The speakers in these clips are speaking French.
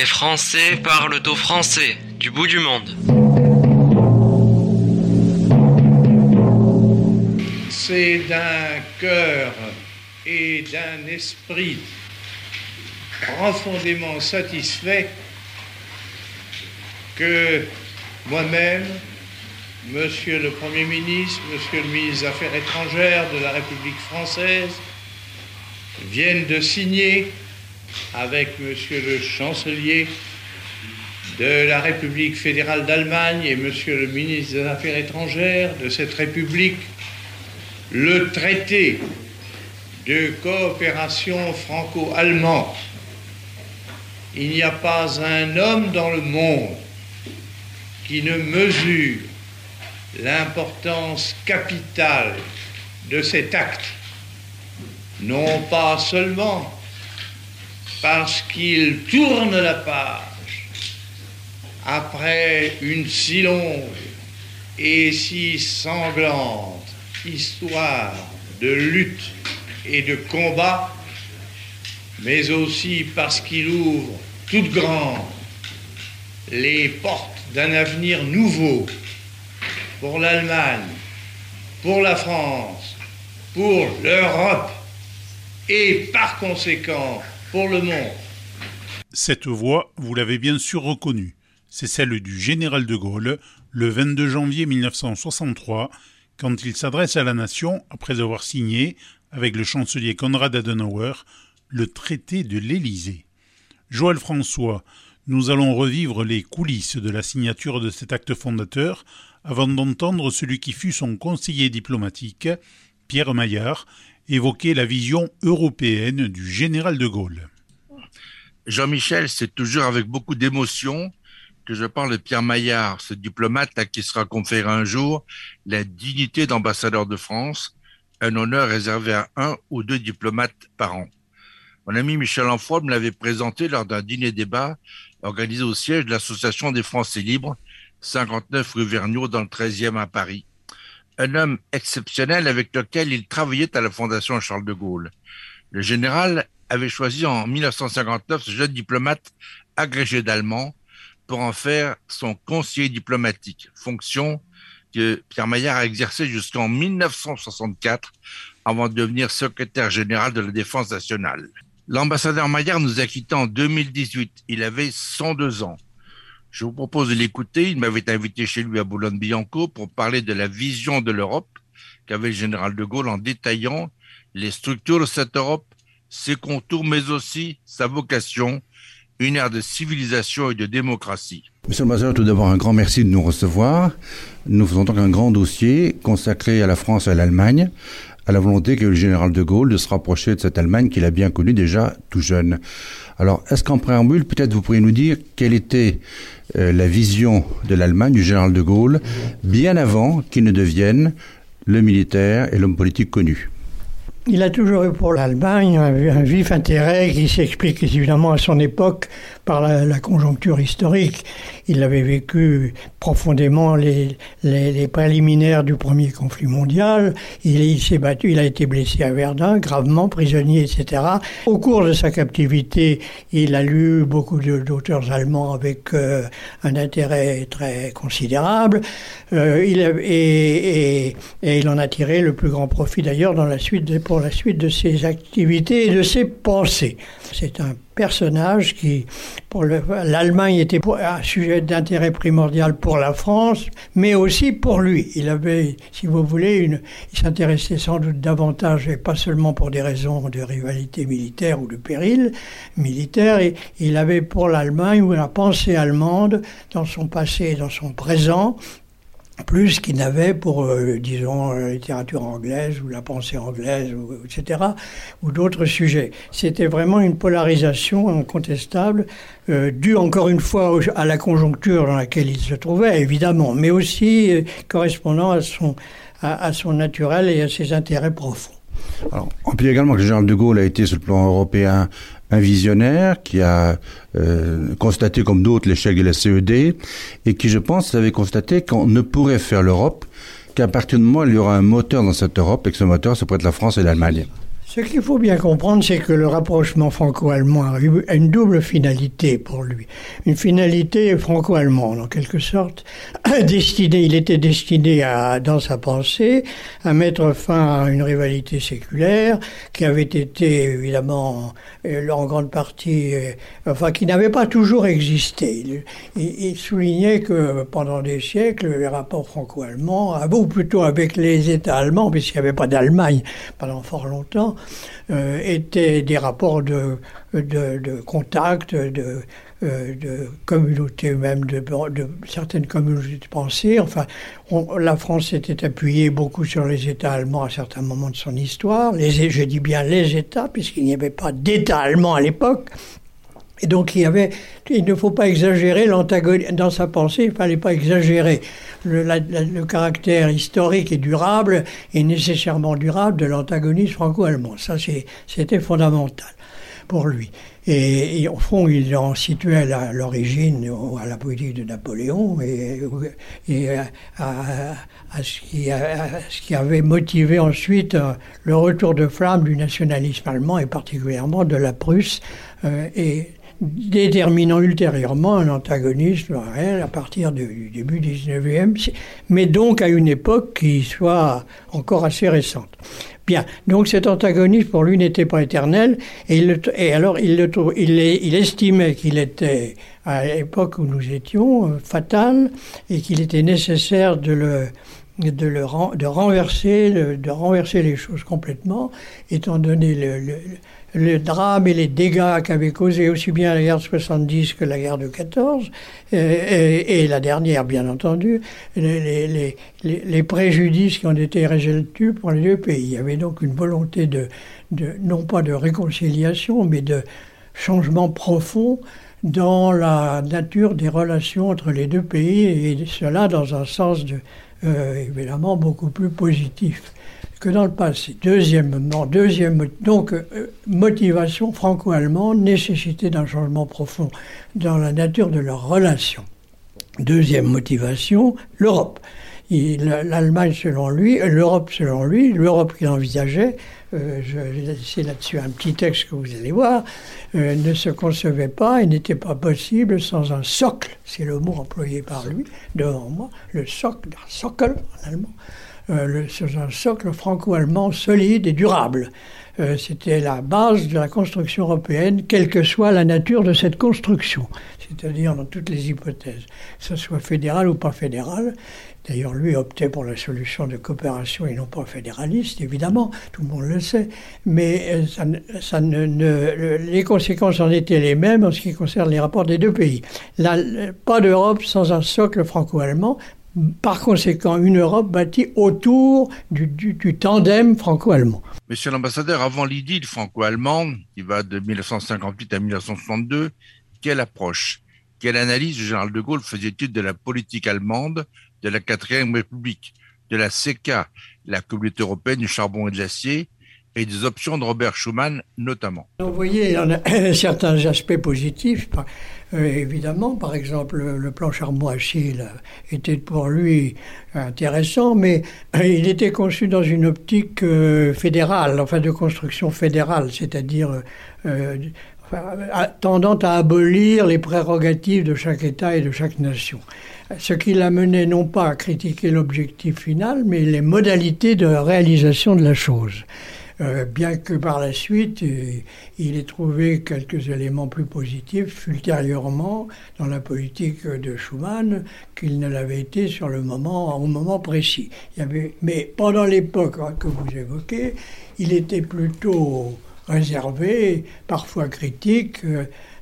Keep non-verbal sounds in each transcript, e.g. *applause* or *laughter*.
Les Français parlent au français, du bout du monde. C'est d'un cœur et d'un esprit profondément satisfait que moi-même, Monsieur le Premier ministre, Monsieur le ministre des Affaires étrangères de la République française viennent de signer avec Monsieur le chancelier de la République fédérale d'Allemagne et Monsieur le ministre des Affaires étrangères de cette République le traité de coopération franco-allemande. Il n'y a pas un homme dans le monde qui ne mesure l'importance capitale de cet acte, non pas seulement parce qu'il tourne la page après une si longue et si sanglante histoire de lutte et de combat, mais aussi parce qu'il ouvre toutes grandes les portes d'un avenir nouveau pour l'Allemagne, pour la France, pour l'Europe et par conséquent Cette voix, vous l'avez bien sûr reconnue, c'est celle du général de Gaulle le 22 janvier 1963 quand il s'adresse à la nation après avoir signé, avec le chancelier Konrad Adenauer, le traité de l'Élysée. Joël François, nous allons revivre les coulisses de la signature de cet acte fondateur avant d'entendre celui qui fut son conseiller diplomatique, Pierre Maillard, évoquer la vision européenne du général de Gaulle. Jean-Michel, c'est toujours avec beaucoup d'émotion que je parle de Pierre Maillard, ce diplomate à qui sera conféré un jour la dignité d'ambassadeur de France, un honneur réservé à un ou deux diplomates par an. Mon ami Michel Enfoy me l'avait présenté lors d'un dîner-débat organisé au siège de l'Association des Français libres, 59 rue Vergniaud dans le 13e à Paris. Un homme exceptionnel avec lequel il travaillait à la Fondation Charles de Gaulle. Le général avait choisi en 1959 ce jeune diplomate agrégé d'allemand pour en faire son conseiller diplomatique, fonction que Pierre Maillard a exercée jusqu'en 1964 avant de devenir secrétaire général de la Défense nationale. L'ambassadeur Maillard nous a quittés en 2018. Il avait 102 ans. Je vous propose de l'écouter. Il m'avait invité chez lui à Boulogne-Billancourt pour parler de la vision de l'Europe qu'avait le général de Gaulle en détaillant les structures de cette Europe, ses contours, mais aussi sa vocation, une ère de civilisation et de démocratie. Monsieur l'ambassadeur, tout d'abord un grand merci de nous recevoir. Nous faisons donc un grand dossier consacré à la France et à l'Allemagne, à la volonté que le général de Gaulle de se rapprocher de cette Allemagne qu'il a bien connue déjà tout jeune. Alors, est-ce qu'en préambule, peut-être vous pourriez nous dire quelle était euh, la vision de l'Allemagne du général de Gaulle bien avant qu'il ne devienne le militaire et l'homme politique connu. Il a toujours eu pour l'Allemagne un, vif intérêt qui s'explique évidemment à son époque par la, conjoncture historique. Il avait vécu profondément les, préliminaires du premier conflit mondial. Il, s'est battu, il a été blessé à Verdun, gravement prisonnier, etc. Au cours de sa captivité, il a lu beaucoup d'auteurs allemands avec euh, un intérêt très considérable. Euh, il et, il en a tiré le plus grand profit d'ailleurs pour la suite de ses activités et de ses pensées. C'est un personnage qui, pour l'Allemagne, était un sujet d'intérêt primordial pour la France, mais aussi pour lui. Il avait, si vous voulez, il s'intéressait sans doute davantage, et pas seulement pour des raisons de rivalité militaire ou de péril militaire, et il avait pour l'Allemagne ou la pensée allemande dans son passé et dans son présent plus qu'il n'avait pour, euh, disons, la littérature anglaise ou la pensée anglaise, etc., ou d'autres sujets. C'était vraiment une polarisation incontestable, euh, due encore une fois à la conjoncture dans laquelle il se trouvait, évidemment, mais aussi euh, correspondant à son, à son naturel et à ses intérêts profonds. Alors, on peut également que le général de Gaulle a été sur le plan européen un visionnaire qui a euh, constaté comme d'autres l'échec de la CED et qui, je pense, avait constaté qu'on ne pourrait faire l'Europe qu'à partir du moment où il y aura un moteur dans cette Europe et que ce moteur, ça pourrait être la France et l'Allemagne. Ce qu'il faut bien comprendre, c'est que le rapprochement franco-allemand a une double finalité pour lui. Une finalité franco-allemande, en quelque sorte, *coughs* destinée, il était destiné à, dans sa pensée, à mettre fin à une rivalité séculaire qui avait été évidemment euh, en grande partie, euh, enfin, qui n'avait pas toujours existé. Il, il, soulignait que pendant des siècles, les rapports franco-allemands, ah, ou plutôt avec les États allemands, puisqu'il n'y avait pas d'Allemagne pendant fort longtemps, euh, étaient des rapports de, de, contact, de, euh, communautés même, de, de, certaines communautés de pensée. Enfin, la France s'était appuyée beaucoup sur les États allemands à certains moments de son histoire. Les, je dis bien les États, puisqu'il n'y avait pas d'État allemand à l'époque. Et donc il y avait, il ne faut pas exagérer l'antagonisme dans sa pensée. Il fallait pas exagérer le, caractère historique et durable et nécessairement durable de l'antagonisme franco-allemand. Ça, c'était fondamental pour lui. Et, au fond, il en situait l'origine à la politique de Napoléon et, et à, à, ce qui, à, ce qui, avait motivé ensuite euh, le retour de flamme du nationalisme allemand et particulièrement de la Prusse euh, et déterminant ultérieurement un antagonisme réel à partir du début du 19e, mais donc à une époque qui soit encore assez récente. Bien, donc cet antagonisme pour lui n'était pas éternel, et, alors il, estimait qu'il était, à l'époque où nous étions, euh, fatal, et qu'il était nécessaire de le, de, le, de, renverser, de renverser les choses complètement, étant donné le le drame et les dégâts qu'avait causé aussi bien la guerre de 70 que la guerre de 14, et, et, la dernière, bien entendu, les, préjudices qui ont été résolus pour les deux pays. Il y avait donc une volonté de, non pas de réconciliation, mais de changement profond dans la nature des relations entre les deux pays, et cela dans un sens euh, évidemment beaucoup plus positif que dans le passé. Deuxième, donc euh, motivation franco-allemande, nécessité d'un changement profond dans la nature de leurs relations. Deuxième motivation, l'Europe. L'Allemagne selon lui, l'Europe selon lui, l'Europe qu'il envisageait, euh, laisser là-dessus un petit texte que vous allez voir, euh, ne se concevait pas et n'était pas possible sans un socle, c'est le mot employé par lui devant moi, le socle, socle en allemand, euh, sur un socle franco-allemand solide et durable. Euh, c'était la base de la construction européenne, quelle que soit la nature de cette construction, c'est-à-dire dans toutes les hypothèses, que ce soit fédéral ou pas fédéral. D'ailleurs, lui optait pour la solution de coopération et non pas fédéraliste, évidemment, tout le monde le sait, mais euh, les conséquences en étaient les mêmes en ce qui concerne les rapports des deux pays. pas d'Europe sans un socle franco-allemand, par conséquent une Europe bâtie autour du, du, tandem franco-allemand. Monsieur l'ambassadeur, avant l'idylle franco-allemande, qui va de 1958 à 1962, quelle approche, quelle analyse le général de Gaulle faisait-il de la politique allemande de la quatrième République, de la CK, la communauté européenne du charbon et de l'acier, et des options de Robert Schuman notamment. Vous voyez, il y en a *coughs* certains aspects positifs. Euh, évidemment, par exemple, le plan charbon-achille était pour lui intéressant, mais euh, *coughs* il était conçu dans une optique euh, fédérale, enfin de construction fédérale, c'est-à-dire tendant à abolir les prérogatives de chaque État et de chaque nation. Ce qui l'a mené non pas à critiquer l'objectif final, mais les modalités de réalisation de la chose. Euh, bien que par la suite, euh, il ait trouvé quelques éléments plus positifs ultérieurement dans la politique de Schuman qu'il ne l'avait été sur le moment, au moment précis. Il avait, mais pendant l'époque hein, que vous évoquez, il était plutôt réservé, parfois critique.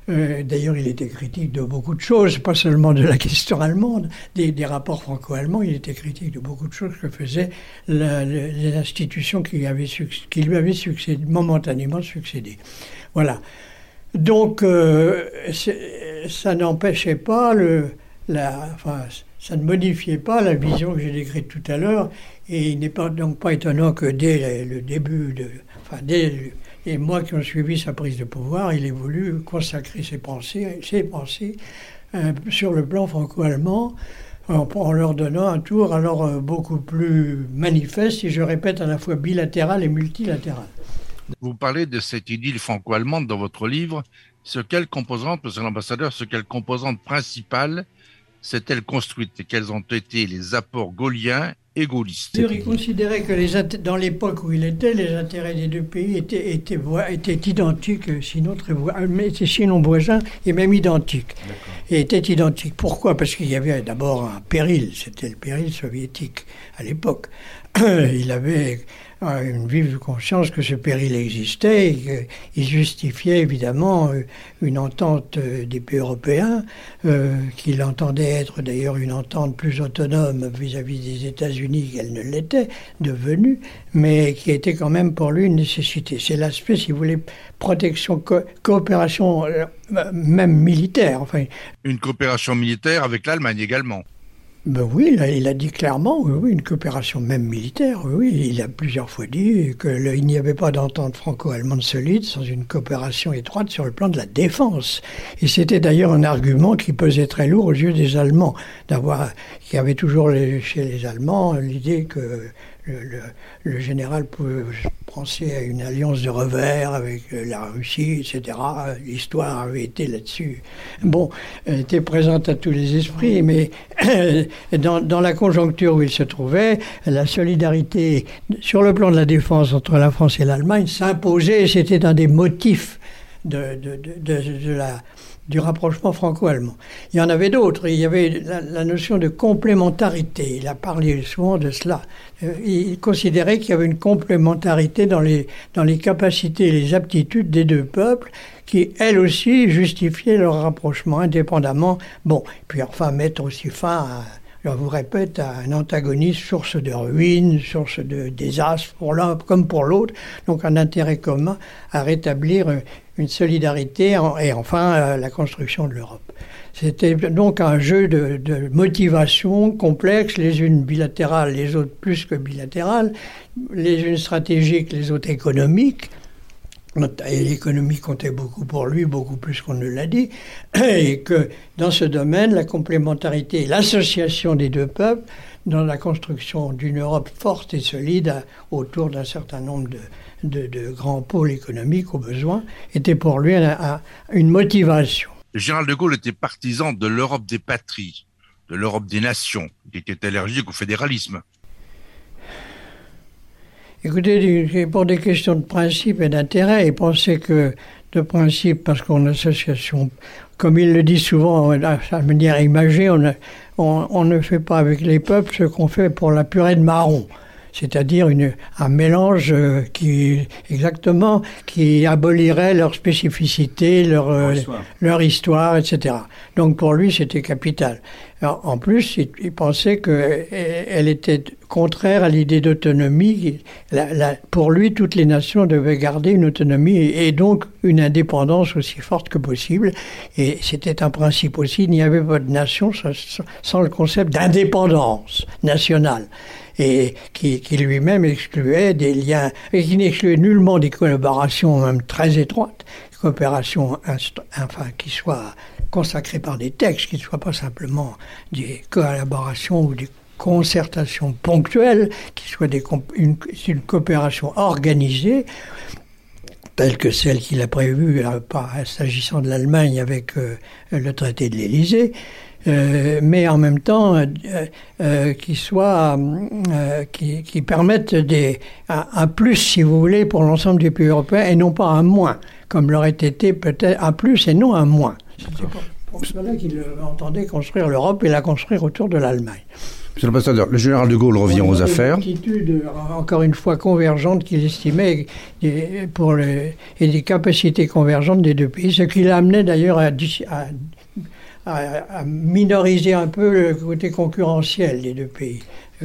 Euh, d'ailleurs, il était critique de beaucoup de choses, pas seulement de la question allemande, des, rapports franco-allemands, il était critique de beaucoup de choses que faisaient les institutions qui, lui avaient succédé, momentanément succédé. Voilà. Donc, euh, ça n'empêchait pas la, ça ne modifiait pas la vision que j'ai décrite tout à l'heure, et il n'est pas, donc pas étonnant que dès le début de, dès et moi qui ont suivi sa prise de pouvoir, il a voulu consacrer ses pensées, ses pensées euh, sur le plan franco-allemand en, leur donnant un tour alors euh, beaucoup plus manifeste, et je répète, à la fois bilatéral et multilatéral. Vous parlez de cette idylle franco-allemande dans votre livre. Ce quelle composante, monsieur l'ambassadeur, ce quelle composante principale s'est-elle construite? Et quels ont été les apports gaulliens et gaullistes Il considérait que les dans l'époque où il était, les intérêts des deux pays étaient, étaient, étaient identiques, sinon, très, sinon voisins, et même identiques. Et étaient identiques. Pourquoi? Parce qu'il y avait d'abord un péril, c'était le péril soviétique à l'époque. *clears throat* Il avait une vive conscience que ce péril existait et qu'il justifiait évidemment euh, une entente euh, des pays européens, euh, qu'il entendait être d'ailleurs une entente plus autonome vis-à-vis des États-Unis qu'elle ne l'était devenue, mais qui était quand même pour lui une nécessité. C'est l'aspect, si vous voulez, protection, coopération même militaire. Enfin, une coopération militaire avec l'Allemagne également. Ben oui, il a, dit clairement, une coopération même militaire, oui, il a plusieurs fois dit qu'il n'y avait pas d'entente franco-allemande solide sans une coopération étroite sur le plan de la défense. Et c'était d'ailleurs un argument qui pesait très lourd aux yeux des Allemands, d'avoir, qu'il y avait toujours chez les Allemands l'idée que le, général pouvait penser à une alliance de revers avec euh, la Russie, etc. L'histoire avait été là-dessus. Bon, elle était présente à tous les esprits, mais *coughs* dans, dans, la conjoncture où il se trouvait, la solidarité sur le plan de la défense entre la France et l'Allemagne s'imposait, c'était un des motifs de, de, de, de la du rapprochement franco-allemand. Il y en avait d'autres. Il y avait la, notion de complémentarité. Il a parlé souvent de cela. Euh, il considérait qu'il y avait une complémentarité dans les, dans les capacités et les aptitudes des deux peuples qui, elles aussi, justifiaient leur rapprochement indépendamment. Bon, puis enfin mettre aussi fin à je vous répète, un antagonisme, source de ruine, source de désastre pour l'un comme pour l'autre, donc un intérêt commun à rétablir une solidarité et enfin euh, la construction de l'Europe. C'était donc un jeu de, de motivation complexe, les unes bilatérales, les autres plus que bilatérales, les unes stratégiques, les autres économiques. Et l'économie comptait beaucoup pour lui, beaucoup plus qu'on ne l'a dit, *clears throat* et que dans ce domaine, la complémentarité et l'association des deux peuples dans la construction d'une Europe forte et solide autour d'un certain nombre de, grands pôles économiques au besoin, était pour lui une motivation. Général de Gaulle était partisan de l'Europe des patries, de l'Europe des nations, qui était allergique au fédéralisme. Écoutez, pour des questions de principe et d'intérêt, il pensait que de principe, parce qu'en association, comme il le dit souvent à manière imagée, on, on, ne fait pas avec les peuples ce qu'on fait pour la purée de marron c'est-à-dire un mélange euh, qui exactement qui abolirait leur spécificité, leur, euh, leur histoire, etc. Donc pour lui, c'était capital. En plus, il, pensait qu'elle euh, était contraire à l'idée d'autonomie. pour lui, toutes les nations devaient garder une autonomie et, donc une indépendance aussi forte que possible. Et c'était un principe aussi. Il n'y avait pas de nation sans le concept d'indépendance nationale et qui, lui-même excluait des liens, et qui n'excluait nullement des collaborations même très étroites, coopérations enfin, qui soient consacrées par des textes, qui ne soient pas simplement des collaborations ou des concertations ponctuelles, qui soient une, coopération organisée, telle que celle qu'il a prévue, euh, s'agissant de l'Allemagne avec euh, le traité de l'Élysée, euh, mais en même temps qui soit qui, qui, permettent des, un, plus, si vous voulez, pour l'ensemble des pays européens et non pas un moins, comme l'aurait été peut-être un plus et non un moins. C'est pour, cela qu'il entendait construire l'Europe et la construire autour de l'Allemagne. Monsieur l'ambassadeur, le général de Gaulle revient aux affaires. Une attitude, encore une fois, convergente qu'il estimait pour et des capacités convergentes des deux pays, ce qui l'a amené d'ailleurs à, à à, minoriser un peu le côté concurrentiel des deux pays,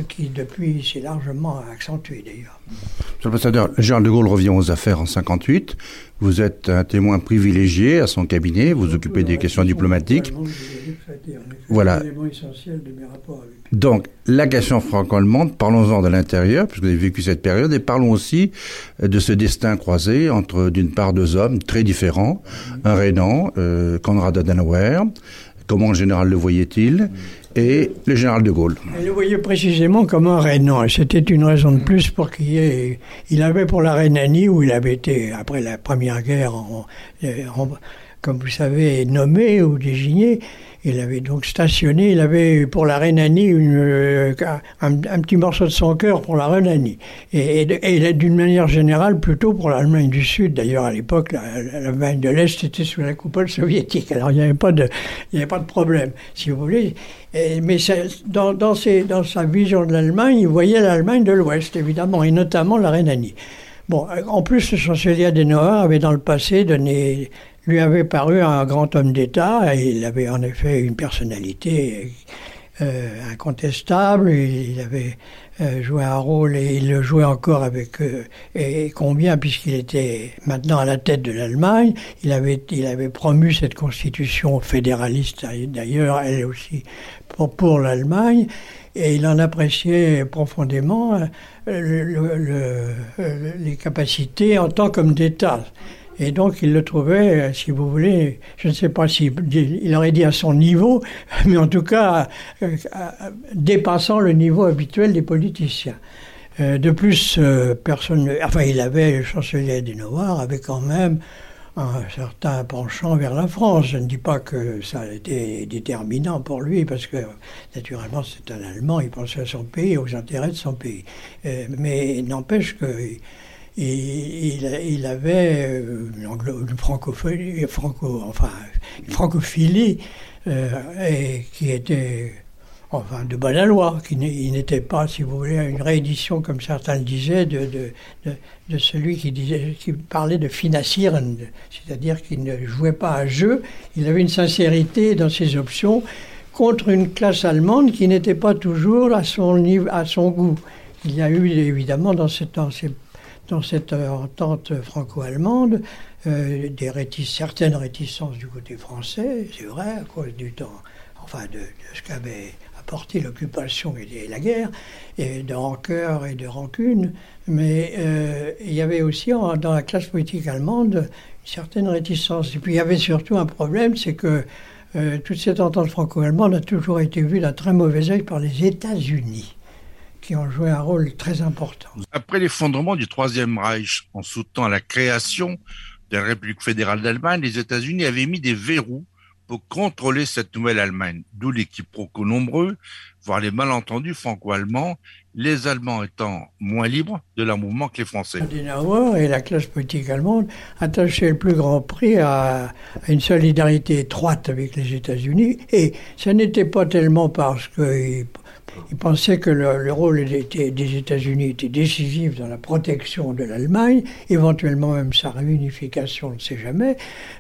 qui depuis s'est largement accentué d'ailleurs. Monsieur l'ambassadeur, Charles de Gaulle revient aux affaires en 58. Vous êtes un témoin privilégié à son cabinet, vous occupez des questions diplomatiques. Voilà. Donc, la question franco-allemande, parlons-en de l'intérieur, puisque vous avez vécu cette période, et parlons aussi de ce destin croisé entre, d'une part, deux hommes très différents. Un Rénan, euh, Konrad Adenauer, comment en général le voyait-il? Et le général de Gaulle. Il le voyait précisément comme un Rhénan. C'était une raison de plus pour qu'il y ait. Il avait pour la Rhénanie, où il avait été, après la Première Guerre, comme vous savez, nommé ou désigné, il avait donc stationné, il avait pour la Rhénanie euh, un, petit morceau de son cœur pour la Rhénanie. Et, d'une manière générale plutôt pour l'Allemagne du Sud. D'ailleurs, à l'époque, l'Allemagne de l'Est était sous la coupole soviétique. Alors il n'y avait, pas de, problème, si vous voulez. mais dans, dans sa vision de l'Allemagne, il voyait l'Allemagne de l'Ouest, évidemment, et notamment la Rhénanie. Bon, en plus, le chancelier Adenauer avait dans le passé donné lui avait paru un grand homme d'État. Il avait en effet une personnalité euh, incontestable. Il avait euh, joué un rôle et il le jouait encore avec euh, et combien puisqu'il était maintenant à la tête de l'Allemagne. Il avait il avait promu cette constitution fédéraliste d'ailleurs elle aussi pour, pour l'Allemagne et il en appréciait profondément le, les capacités en tant qu'homme d'État. Et donc, il le trouvait, euh, si vous voulez, je ne sais pas s'il il aurait dit à son niveau, *laughs* mais en tout cas, euh, dépassant le niveau habituel des politiciens. Euh, de plus, personne, enfin, il avait, le chancelier Adenauer avait quand même un certain penchant vers la France. Je ne dis pas que ça a été déterminant pour lui, parce que naturellement c'est un Allemand, il pensait à son pays, aux intérêts de son pays. mais n'empêche que et il, avait euh, une francophonie, franco, enfin, une francophilie euh, qui était enfin, de bonne loi, qui n'était pas, si vous voulez, une réédition, comme certains le disaient, de, celui qui, disait, qui parlait de financieren, c'est-à-dire qu'il ne jouait pas à jeu, il avait une sincérité dans ses options contre une classe allemande qui n'était pas toujours à son, à son goût. Il y a eu évidemment dans, cette, dans ces dans cette entente franco-allemande euh, certaines réticences du côté français, c'est vrai, à cause du temps, enfin de, ce qu'avait apporté l'occupation et la guerre, et de rancœur et de rancune, mais euh, il y avait aussi dans la classe politique allemande une certaine réticence. Et puis il y avait surtout un problème, c'est que euh, toute cette entente franco-allemande a toujours été vue d'un très mauvais œil par les États-Unis qui ont joué un rôle très important. Après l'effondrement du Troisième Reich, en soutenant la création de la République fédérale d'Allemagne, les États-Unis avaient mis des verrous pour contrôler cette nouvelle Allemagne, d'où les quiproquos nombreux, voire les malentendus franco-allemands, les Allemands étant moins libres de leur mouvement que les Français. Adenauer et la classe politique allemande attachaient le plus grand prix à, une solidarité étroite avec les États-Unis, et ce n'était pas tellement parce qu'ils il pensait que le, rôle des, États-Unis était décisif dans la protection de l'Allemagne, éventuellement même sa réunification, on ne sait jamais.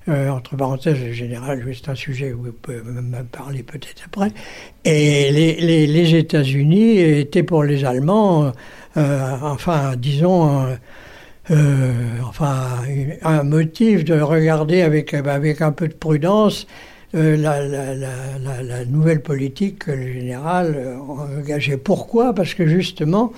Euh, entre parenthèses, le général, c'est un sujet où on peut même parler peut-être après. Et les, États-Unis étaient pour les Allemands, euh, enfin, disons, euh, enfin, un motif de regarder avec un peu de prudence euh, la, nouvelle politique que le général euh, engageait. Pourquoi? Parce que justement,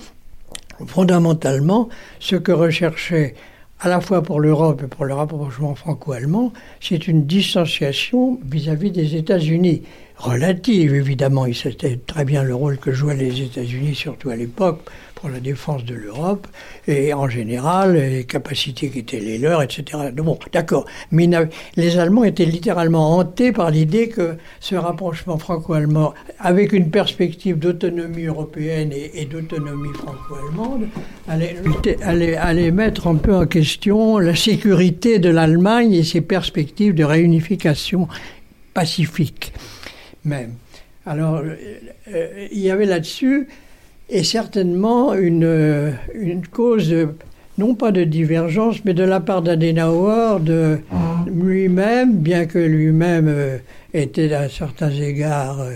fondamentalement, ce que recherchait à la fois pour l'Europe et pour le rapprochement franco-allemand, c'est une distanciation vis-à-vis des États-Unis. Relative, évidemment, il savait très bien le rôle que jouaient les États-Unis, surtout à l'époque, pour la défense de l'Europe, et en général, les capacités qui étaient les leurs, etc. Bon, d'accord. Mais les Allemands étaient littéralement hantés par l'idée que ce rapprochement franco-allemand, avec une perspective d'autonomie européenne et, d'autonomie franco-allemande, allait, mettre un peu en question la sécurité de l'Allemagne et ses perspectives de réunification pacifique même. Alors, euh, euh, il y avait là-dessus est certainement une, une cause, non pas de divergence, mais de la part d'Adenauer, de lui-même, bien que lui-même euh, était à certains égards, euh,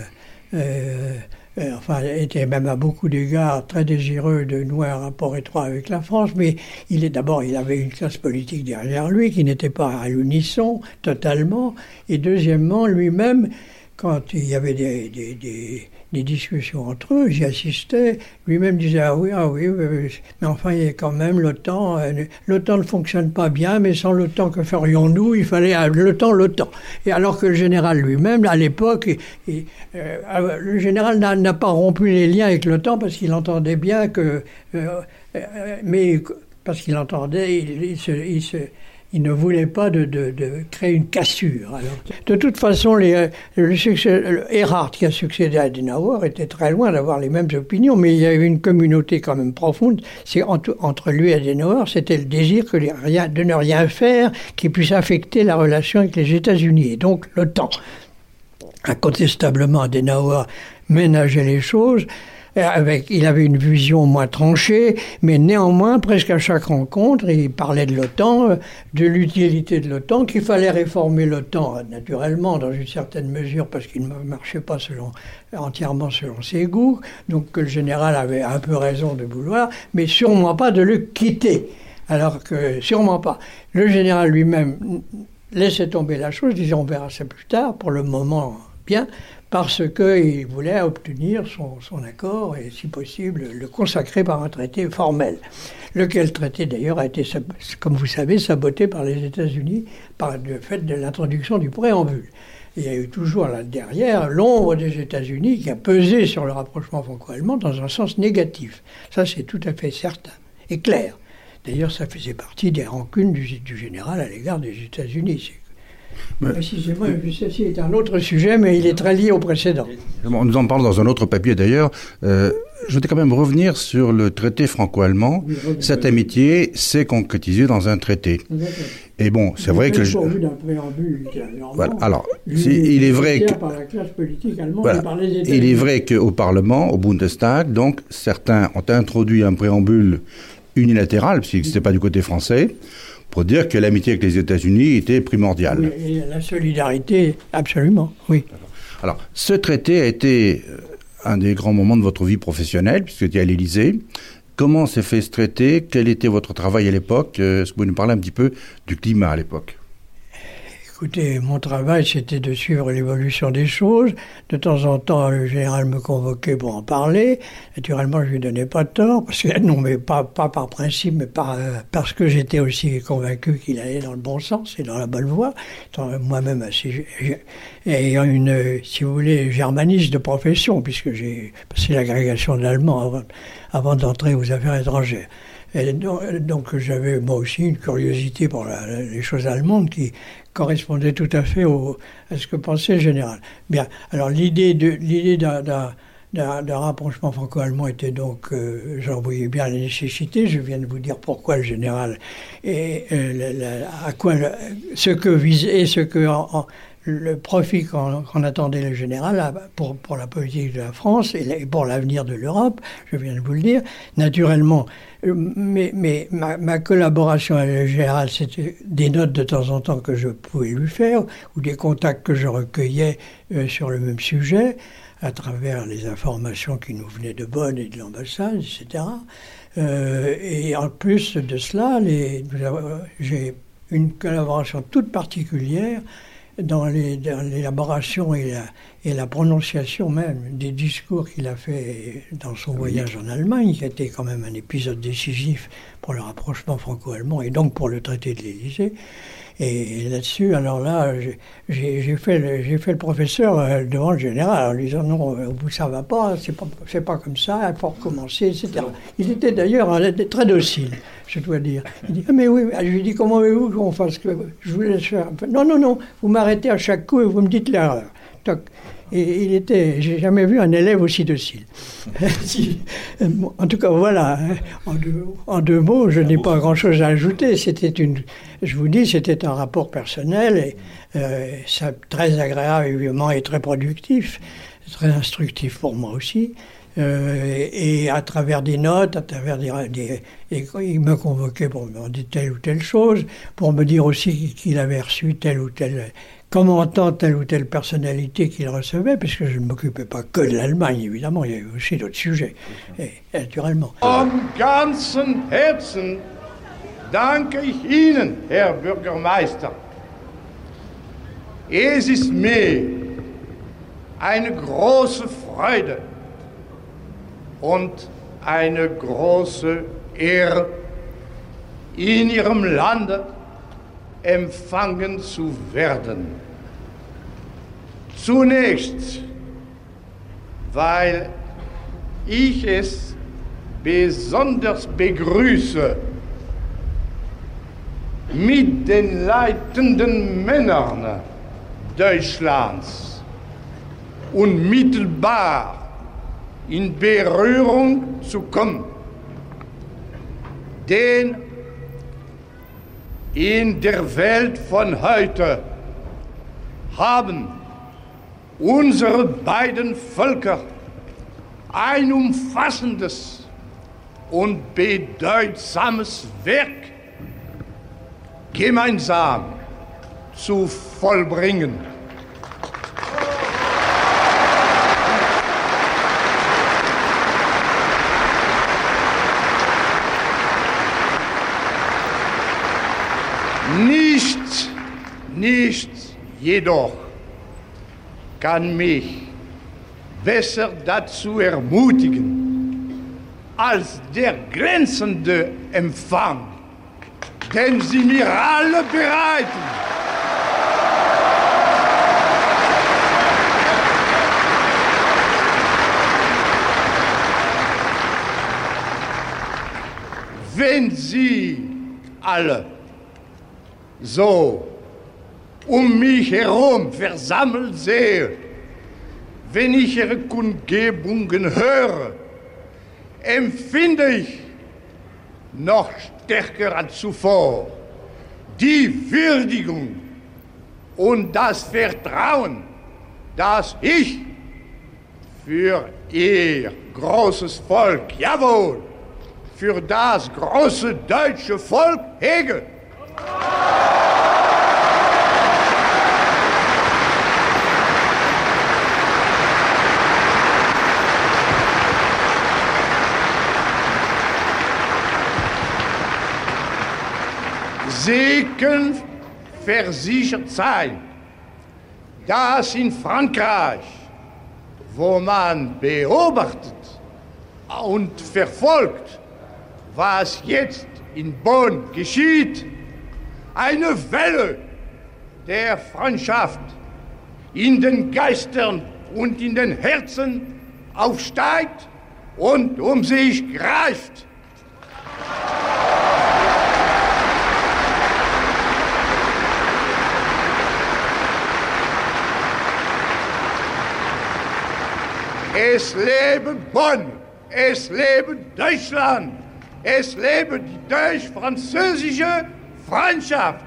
euh, enfin, était même à beaucoup d'égards très désireux de nouer un rapport étroit avec la France, mais il est d'abord, il avait une classe politique derrière lui qui n'était pas à l'unisson totalement, et deuxièmement, lui-même, quand il y avait des des discussions entre eux, j'y assistais. Lui-même disait Ah oui, ah oui, mais enfin, il y a quand même l'OTAN. L'OTAN ne fonctionne pas bien, mais sans l'OTAN, que ferions-nous? Il fallait l'OTAN, l'OTAN. Et alors que le général lui-même, à l'époque, le général n'a pas rompu les liens avec l'OTAN parce qu'il entendait bien que. mais parce qu'il entendait, il, se, ne voulait pas de, créer une cassure. de toute façon, les, le succès, Erhard, qui a succédé à Adenauer, était très loin d'avoir les mêmes opinions, mais il y avait une communauté quand même profonde. C'est entre, lui et Adenauer, c'était le désir que de ne rien faire qui puisse affecter la relation avec les États-Unis, et donc l'OTAN. Incontestablement, Adenauer ménageait les choses. Euh, il avait une vision moins tranchée, mais néanmoins, presque à chaque rencontre, il parlait de l'OTAN, euh, de l'utilité de l'OTAN, qu'il fallait réformer l'OTAN, naturellement, dans une certaine mesure, parce qu'il ne marchait pas entièrement selon ses goûts, donc que le général avait un peu raison de vouloir, mais sûrement pas de le quitter. Alors que, sûrement pas. Le général lui-même laissait tomber la chose, disait on verra ça plus tard, pour le moment, bien, parce qu'il voulait obtenir son, accord et, si possible, le consacrer par un traité formel. Lequel traité, d'ailleurs, a été, comme vous savez, saboté par les États-Unis par le fait de l'introduction du préambule. Il y a eu toujours là derrière l'ombre des États-Unis qui a pesé sur le rapprochement franco-allemand dans un sens négatif. Ça, c'est tout à fait certain et clair. D'ailleurs, ça faisait partie des rancunes du, du général à l'égard des États-Unis. Précisément, ceci est un autre sujet, mais il est très lié au précédent. On nous en parle dans un autre papier d'ailleurs. Euh, je voudrais quand même revenir sur le traité franco-allemand. Cette amitié s'est concrétisée dans un traité. Et bon, c'est vrai que... Préambule voilà. Alors, il est vrai que... Par la classe politique allemande et par les il est vrai qu'au Parlement, au Bundestag, donc, certains ont introduit un préambule unilatéral, puisqu'il n'existait pas du côté français, pour dire que l'amitié avec les États-Unis était primordiale. et la solidarité, absolument, oui. Alors, ce traité a été euh, un des grands moments de votre vie professionnelle, puisque vous étiez à l'Élysée. Comment s'est fait ce traité? Quel était votre travail à l'époque? Euh, Est-ce que vous pouvez nous parler un petit peu du climat à l'époque? Écoutez, mon travail, c'était de suivre l'évolution des choses. De temps en temps, le général me convoquait pour en parler. Naturellement, je lui donnais pas tort, parce que, *laughs* non, mais pas, pas par principe, mais par, euh, parce que j'étais aussi convaincu qu'il allait dans le bon sens et dans la bonne voie. Moi-même ayant une, si vous voulez, germaniste de profession, puisque j'ai passé l'agrégation de l'allemand avant, d'entrer aux affaires étrangères. Donc, j'avais moi aussi une curiosité pour les choses allemandes qui correspondait tout à fait à ce que pensait le général. Bien, alors l'idée d'un rapprochement franco-allemand était donc, euh, j'en voyais bien la nécessité. Je viens de vous dire pourquoi le général et euh, à quoi ce que visait, ce que le profit qu'en attendait le général pour, pour la politique de la France et pour l'avenir de l'Europe, je viens de vous le dire. Naturellement, euh, mais, mais ma, collaboration avec le général, c'était des notes de temps en temps que je pouvais lui faire, ou des contacts que je recueillais euh, sur le même sujet, à travers les informations qui nous venaient de Bonn et de l'ambassade, etc. Euh, et en plus de cela, j'ai une collaboration toute particulière dans l'élaboration et la, et la prononciation même des discours qu'il a fait dans son voyage en Allemagne, qui a été quand même un épisode décisif pour le rapprochement franco-allemand et donc pour le traité de l'Élysée. Et, là-dessus, alors là, j'ai fait, le, professeur euh, devant le général en lui disant non, euh, ça va pas, c'est pas, pas comme ça, il faut recommencer, etc. Il était d'ailleurs très docile, je dois dire. Il dit mais oui, je lui dis comment voulez-vous qu'on fasse que je vous laisse faire? Non, non, non, vous m'arrêtez à chaque coup et vous me dites l'erreur. Et il était, j'ai jamais vu un élève aussi docile. *laughs* en tout cas, voilà. Hein. En deux, mots, je n'ai pas grand-chose à ajouter. C'était une, je vous dis, c'était un rapport personnel et euh, ça, très agréable évidemment et très productif, très instructif pour moi aussi. Euh, et à travers des notes, à travers des, il me convoquait pour me dire telle ou telle chose, pour me dire aussi qu'il avait reçu telle ou telle commentant telle ou telle personnalité qu'il recevait, puisque je ne m'occupais pas que de l'Allemagne, évidemment, il y avait aussi d'autres sujets, et, naturellement. Von ganzem Herzen danke ich Ihnen, Herr Bürgermeister. Es ist mir eine große Freude und eine große Ehre, in ihrem Lande empfangen zu werden. Zunächst, weil ich es besonders begrüße, mit den leitenden Männern Deutschlands unmittelbar in Berührung zu kommen. Denn in der Welt von heute haben unsere beiden Völker ein umfassendes und bedeutsames Werk gemeinsam zu vollbringen. Nichts, nichts jedoch kann mich besser dazu ermutigen als der glänzende Empfang, den Sie mir alle bereiten. Wenn Sie alle so um mich herum versammelt sehe, wenn ich ihre Kundgebungen höre, empfinde ich noch stärker als zuvor die Würdigung und das Vertrauen, das ich für ihr großes Volk, jawohl, für das große deutsche Volk hege. Können versichert sein, dass in Frankreich, wo man beobachtet und verfolgt, was jetzt in Bonn geschieht, eine Welle der Freundschaft in den Geistern und in den Herzen aufsteigt und um sich greift. Es lebe Bonn, es lebe Deutschland, es lebe die deutsch-französische Freundschaft.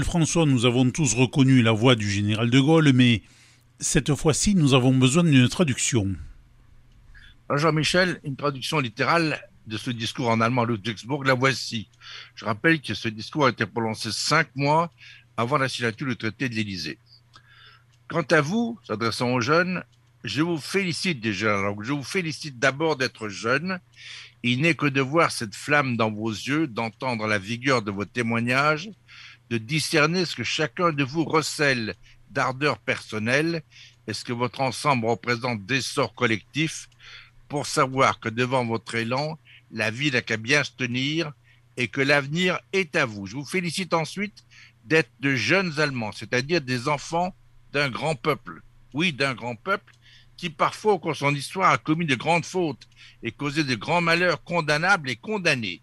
François, nous avons tous reconnu la voix du général de Gaulle, mais cette fois-ci, nous avons besoin d'une traduction. Jean-Michel, une traduction littérale de ce discours en allemand à Ludwigsburg, la voici. Je rappelle que ce discours a été prononcé cinq mois avant la signature du traité de l'Élysée. Quant à vous, s'adressant aux jeunes, je vous félicite déjà. Je vous félicite d'abord d'être jeune. Il n'est que de voir cette flamme dans vos yeux, d'entendre la vigueur de vos témoignages, de discerner ce que chacun de vous recèle d'ardeur personnelle et ce que votre ensemble représente d'essor collectif pour savoir que devant votre élan, la vie n'a qu'à bien se tenir et que l'avenir est à vous. Je vous félicite ensuite d'être de jeunes Allemands, c'est-à-dire des enfants d'un grand peuple. Oui, d'un grand peuple qui parfois, au cours de son histoire, a commis de grandes fautes et causé de grands malheurs condamnables et condamnés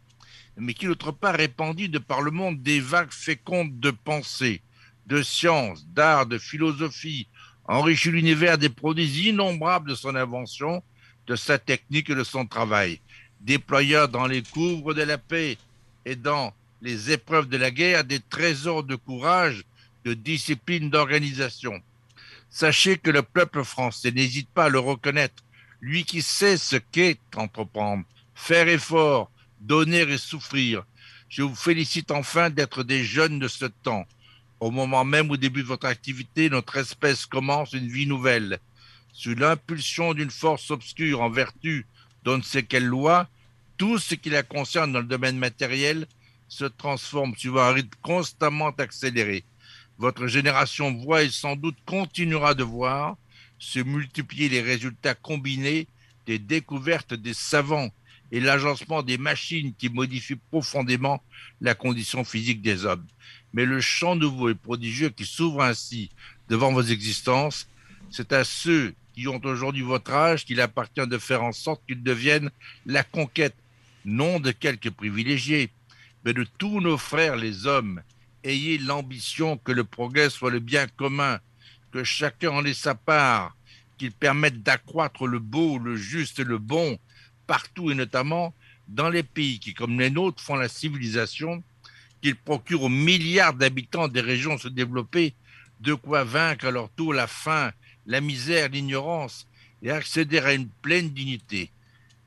mais qui d'autre part répandit de par le monde des vagues fécondes de pensée, de science, d'art, de philosophie, enrichit l'univers des produits innombrables de son invention, de sa technique et de son travail, déployant dans les couvres de la paix et dans les épreuves de la guerre des trésors de courage, de discipline, d'organisation. Sachez que le peuple français n'hésite pas à le reconnaître, lui qui sait ce qu'est entreprendre, faire effort, donner et souffrir. Je vous félicite enfin d'être des jeunes de ce temps. Au moment même où débute votre activité, notre espèce commence une vie nouvelle. Sous l'impulsion d'une force obscure en vertu d'on ne sait quelle loi, tout ce qui la concerne dans le domaine matériel se transforme suivant un rythme constamment accéléré. Votre génération voit et sans doute continuera de voir se multiplier les résultats combinés des découvertes des savants et l'agencement des machines qui modifient profondément la condition physique des hommes. Mais le champ nouveau et prodigieux qui s'ouvre ainsi devant vos existences, c'est à ceux qui ont aujourd'hui votre âge qu'il appartient de faire en sorte qu'ils deviennent la conquête, non de quelques privilégiés, mais de tous nos frères les hommes. Ayez l'ambition que le progrès soit le bien commun, que chacun en ait sa part, qu'il permette d'accroître le beau, le juste et le bon, partout et notamment dans les pays qui, comme les nôtres, font la civilisation, qu'il procure aux milliards d'habitants des régions se développer de quoi vaincre à leur tour la faim, la misère, l'ignorance et accéder à une pleine dignité.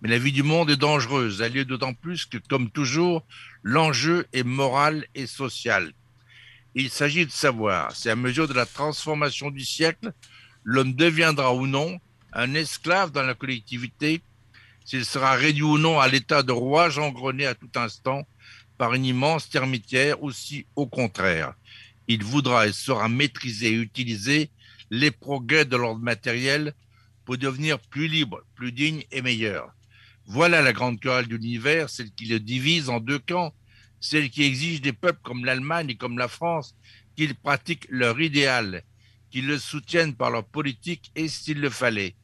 Mais la vie du monde est dangereuse, elle est d'autant plus que, comme toujours, l'enjeu est moral et social. Il s'agit de savoir si à mesure de la transformation du siècle, l'homme deviendra ou non un esclave dans la collectivité, s'il sera réduit ou non à l'état de rouage engrené à tout instant par une immense termitière, ou si, au contraire, il voudra et saura maîtriser et utiliser les progrès de l'ordre matériel pour devenir plus libre, plus digne et meilleur. Voilà la grande querelle de l'univers, celle qui le divise en deux camps, celle qui exige des peuples comme l'Allemagne et comme la France qu'ils pratiquent leur idéal, qu'ils le soutiennent par leur politique et s'il le fallait,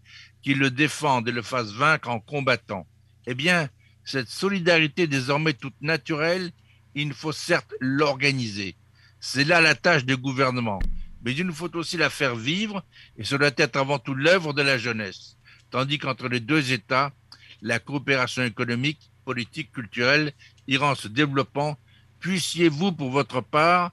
qu'ils le défendent et le fassent vaincre en combattant. Eh bien, cette solidarité désormais toute naturelle, il faut certes l'organiser. C'est là la tâche des gouvernements. Mais il nous faut aussi la faire vivre, et cela doit être avant tout l'œuvre de la jeunesse. Tandis qu'entre les deux États, la coopération économique, politique, culturelle ira en se développant. Puissiez-vous, pour votre part,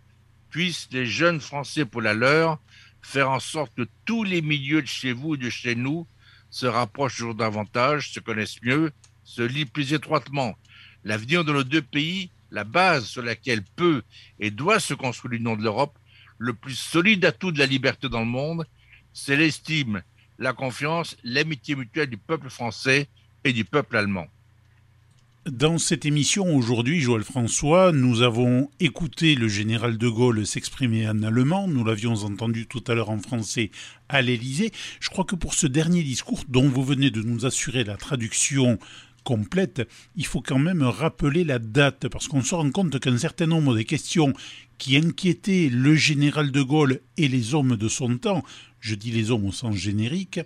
puissent les jeunes Français pour la leur, faire en sorte que tous les milieux de chez vous et de chez nous se rapprochent toujours davantage, se connaissent mieux, se lient plus étroitement. L'avenir de nos deux pays, la base sur laquelle peut et doit se construire l'union de l'Europe, le plus solide atout de la liberté dans le monde, c'est l'estime, la confiance, l'amitié mutuelle du peuple français et du peuple allemand. Dans cette émission aujourd'hui, Joël François, nous avons écouté le général de Gaulle s'exprimer en allemand, nous l'avions entendu tout à l'heure en français à l'Élysée. Je crois que pour ce dernier discours dont vous venez de nous assurer la traduction complète, il faut quand même rappeler la date, parce qu'on se rend compte qu'un certain nombre des questions qui inquiétaient le général de Gaulle et les hommes de son temps, je dis les hommes au sens générique,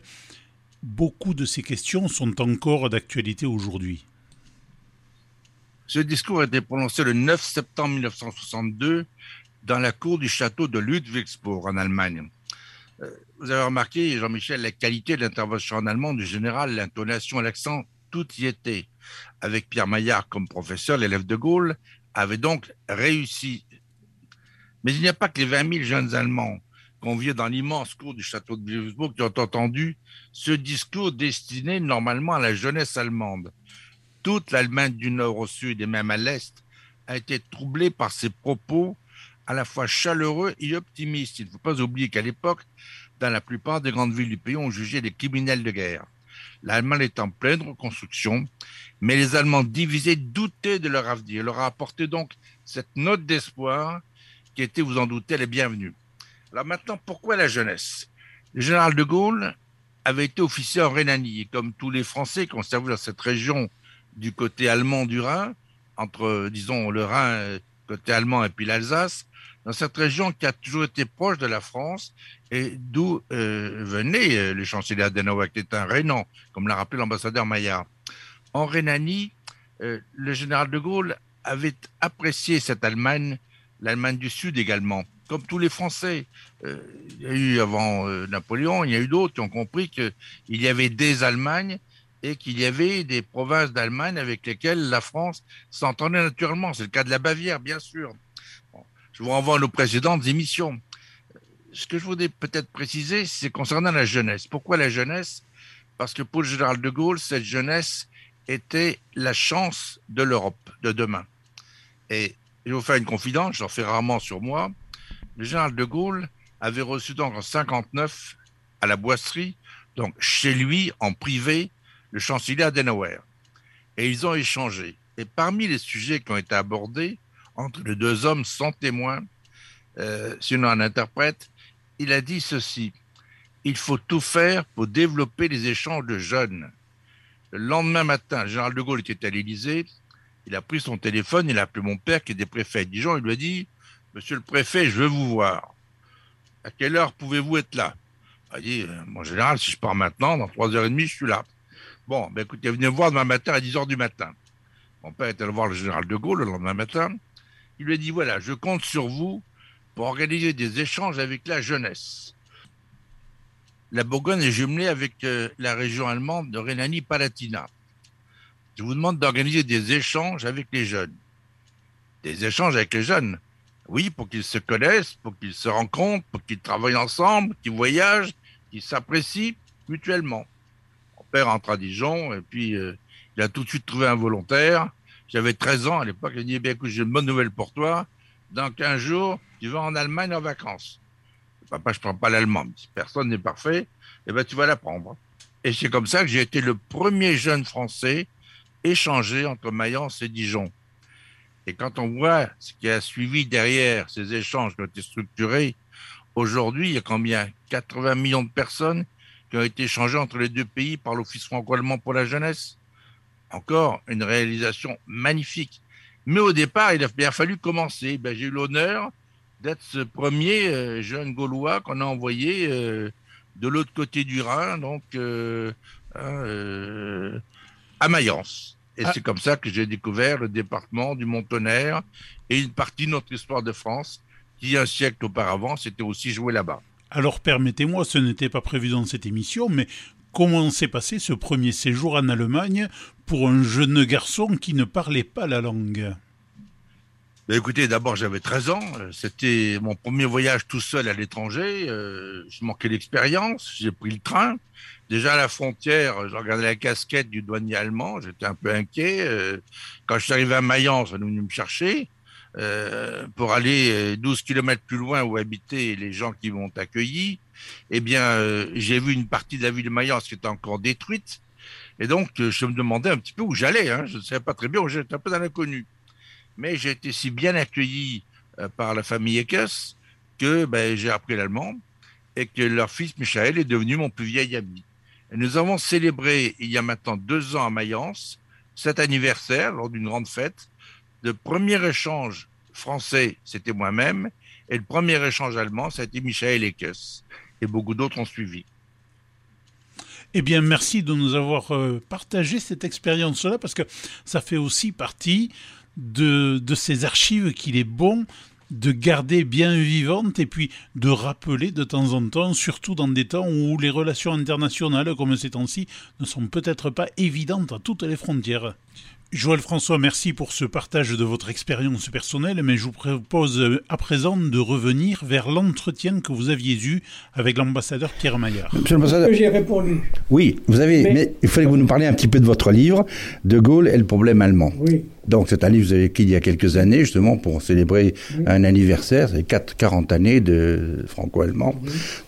beaucoup de ces questions sont encore d'actualité aujourd'hui. Ce discours a été prononcé le 9 septembre 1962 dans la cour du château de Ludwigsburg en Allemagne. Euh, vous avez remarqué, Jean-Michel, la qualité de l'intervention en allemand du général, l'intonation, l'accent, tout y était. Avec Pierre Maillard comme professeur, l'élève de Gaulle avait donc réussi. Mais il n'y a pas que les 20 000 jeunes Allemands conviés dans l'immense cour du château de Wilhelmsburg qui ont entendu ce discours destiné normalement à la jeunesse allemande. Toute l'Allemagne du Nord au Sud et même à l'Est a été troublée par ces propos à la fois chaleureux et optimistes. Il ne faut pas oublier qu'à l'époque, dans la plupart des grandes villes du pays, on jugeait les criminels de guerre. L'Allemagne est en pleine reconstruction, mais les Allemands divisés doutaient de leur avenir. leur a apporté donc cette note d'espoir qui était, vous en doutez, les bienvenue. Alors maintenant, pourquoi la jeunesse? Le général de Gaulle avait été officier en Rhénanie, et comme tous les Français qui ont servi dans cette région du côté allemand du Rhin, entre, disons, le Rhin, côté allemand, et puis l'Alsace, dans cette région qui a toujours été proche de la France et d'où euh, venait euh, le chancelier Adenauer, qui est un Rhénan, comme l'a rappelé l'ambassadeur Maillard. En Rhénanie, euh, le général de Gaulle avait apprécié cette Allemagne, l'Allemagne du Sud également comme tous les Français. Euh, il y a eu avant euh, Napoléon, il y a eu d'autres qui ont compris qu'il y avait des Allemagnes et qu'il y avait des provinces d'Allemagne avec lesquelles la France s'entendait naturellement. C'est le cas de la Bavière, bien sûr. je vous renvoie à nos précédentes émissions. Ce que je voudrais peut-être préciser, c'est concernant la jeunesse. Pourquoi la jeunesse? Parce que pour le général de Gaulle, cette jeunesse était la chance de l'Europe de demain. Et je vais vous faire une confidence, j'en fais rarement sur moi. Le général de Gaulle avait reçu donc en 59 à la boisserie, donc chez lui en privé, le chancelier Adenauer. Et ils ont échangé. Et parmi les sujets qui ont été abordés entre les deux hommes sans témoin, euh, sinon un interprète, il a dit ceci. Il faut tout faire pour développer les échanges de jeunes. Le lendemain matin, le général de Gaulle était à l'Élysée. Il a pris son téléphone, il a appelé mon père qui était préfet à Dijon. Il lui a dit Monsieur le préfet, je veux vous voir. À quelle heure pouvez-vous être là? Il a dit Mon général, si je pars maintenant, dans trois heures et demie, je suis là. Bon, ben écoutez, venez me voir demain matin à 10 heures du matin. Mon père est allé voir le général de Gaulle le lendemain matin. Il lui a dit voilà, je compte sur vous pour organiser des échanges avec la jeunesse. La Bourgogne est jumelée avec euh, la région allemande de Rhénanie-Palatinat. Je vous demande d'organiser des échanges avec les jeunes. Des échanges avec les jeunes. Oui, pour qu'ils se connaissent, pour qu'ils se rencontrent, pour qu'ils travaillent ensemble, qu'ils voyagent, qu'ils s'apprécient mutuellement père entre à Dijon et puis euh, il a tout de suite trouvé un volontaire. J'avais 13 ans à l'époque. Il a dit eh bien, écoute, j'ai une bonne nouvelle pour toi. Dans 15 jours, tu vas en Allemagne en vacances. Papa, je prends pas l'allemand. Personne n'est parfait. Eh ben, tu vas l'apprendre. Et c'est comme ça que j'ai été le premier jeune français échangé entre Mayence et Dijon. Et quand on voit ce qui a suivi derrière ces échanges qui ont été structurés, aujourd'hui, il y a combien? 80 millions de personnes qui ont été échangés entre les deux pays par l'Office franco-allemand pour la jeunesse. Encore une réalisation magnifique. Mais au départ, il a bien fallu commencer. Ben, J'ai eu l'honneur d'être ce premier euh, jeune Gaulois qu'on a envoyé euh, de l'autre côté du Rhin, donc euh, hein, à Mayence. Et ah. c'est comme ça que j'ai découvert le département du Montonnerre et une partie de notre histoire de France qui, un siècle auparavant, s'était aussi joué là-bas. Alors permettez-moi, ce n'était pas prévu dans cette émission, mais comment s'est passé ce premier séjour en Allemagne pour un jeune garçon qui ne parlait pas la langue? Ben écoutez, d'abord j'avais 13 ans, c'était mon premier voyage tout seul à l'étranger, euh, je manquais d'expérience, j'ai pris le train. Déjà à la frontière, je regardais la casquette du douanier allemand, j'étais un peu inquiet. Euh, quand je suis arrivé à Mayence, on est venu me chercher. Euh, pour aller 12 euh, kilomètres plus loin où habitaient les gens qui m'ont accueilli, eh bien, euh, j'ai vu une partie de la ville de Mayence qui était encore détruite. Et donc, je me demandais un petit peu où j'allais. Hein. Je ne savais pas très bien où j'étais un peu dans l'inconnu. Mais j'ai été si bien accueilli par la famille Ekes que ben, j'ai appris l'allemand et que leur fils Michael est devenu mon plus vieil ami. Et nous avons célébré il y a maintenant deux ans à Mayence cet anniversaire lors d'une grande fête le premier échange français, c'était moi-même, et le premier échange allemand, ça a été Michael Ekes. Et beaucoup d'autres ont suivi. Eh bien, merci de nous avoir euh, partagé cette expérience-là, parce que ça fait aussi partie de ces archives qu'il est bon de garder bien vivantes et puis de rappeler de temps en temps, surtout dans des temps où les relations internationales, comme ces temps-ci, ne sont peut-être pas évidentes à toutes les frontières. Joël François, merci pour ce partage de votre expérience personnelle, mais je vous propose euh, à présent de revenir vers l'entretien que vous aviez eu avec l'ambassadeur Pierre Maillard. Monsieur l'ambassadeur. J'ai répondu. Oui, vous avez, mais... il fallait que vous nous parliez un petit peu de votre livre, De Gaulle et le problème allemand. Oui. Donc c'est un livre que vous avez écrit il y a quelques années, justement, pour célébrer un anniversaire, c'est 40 années de franco-allemand.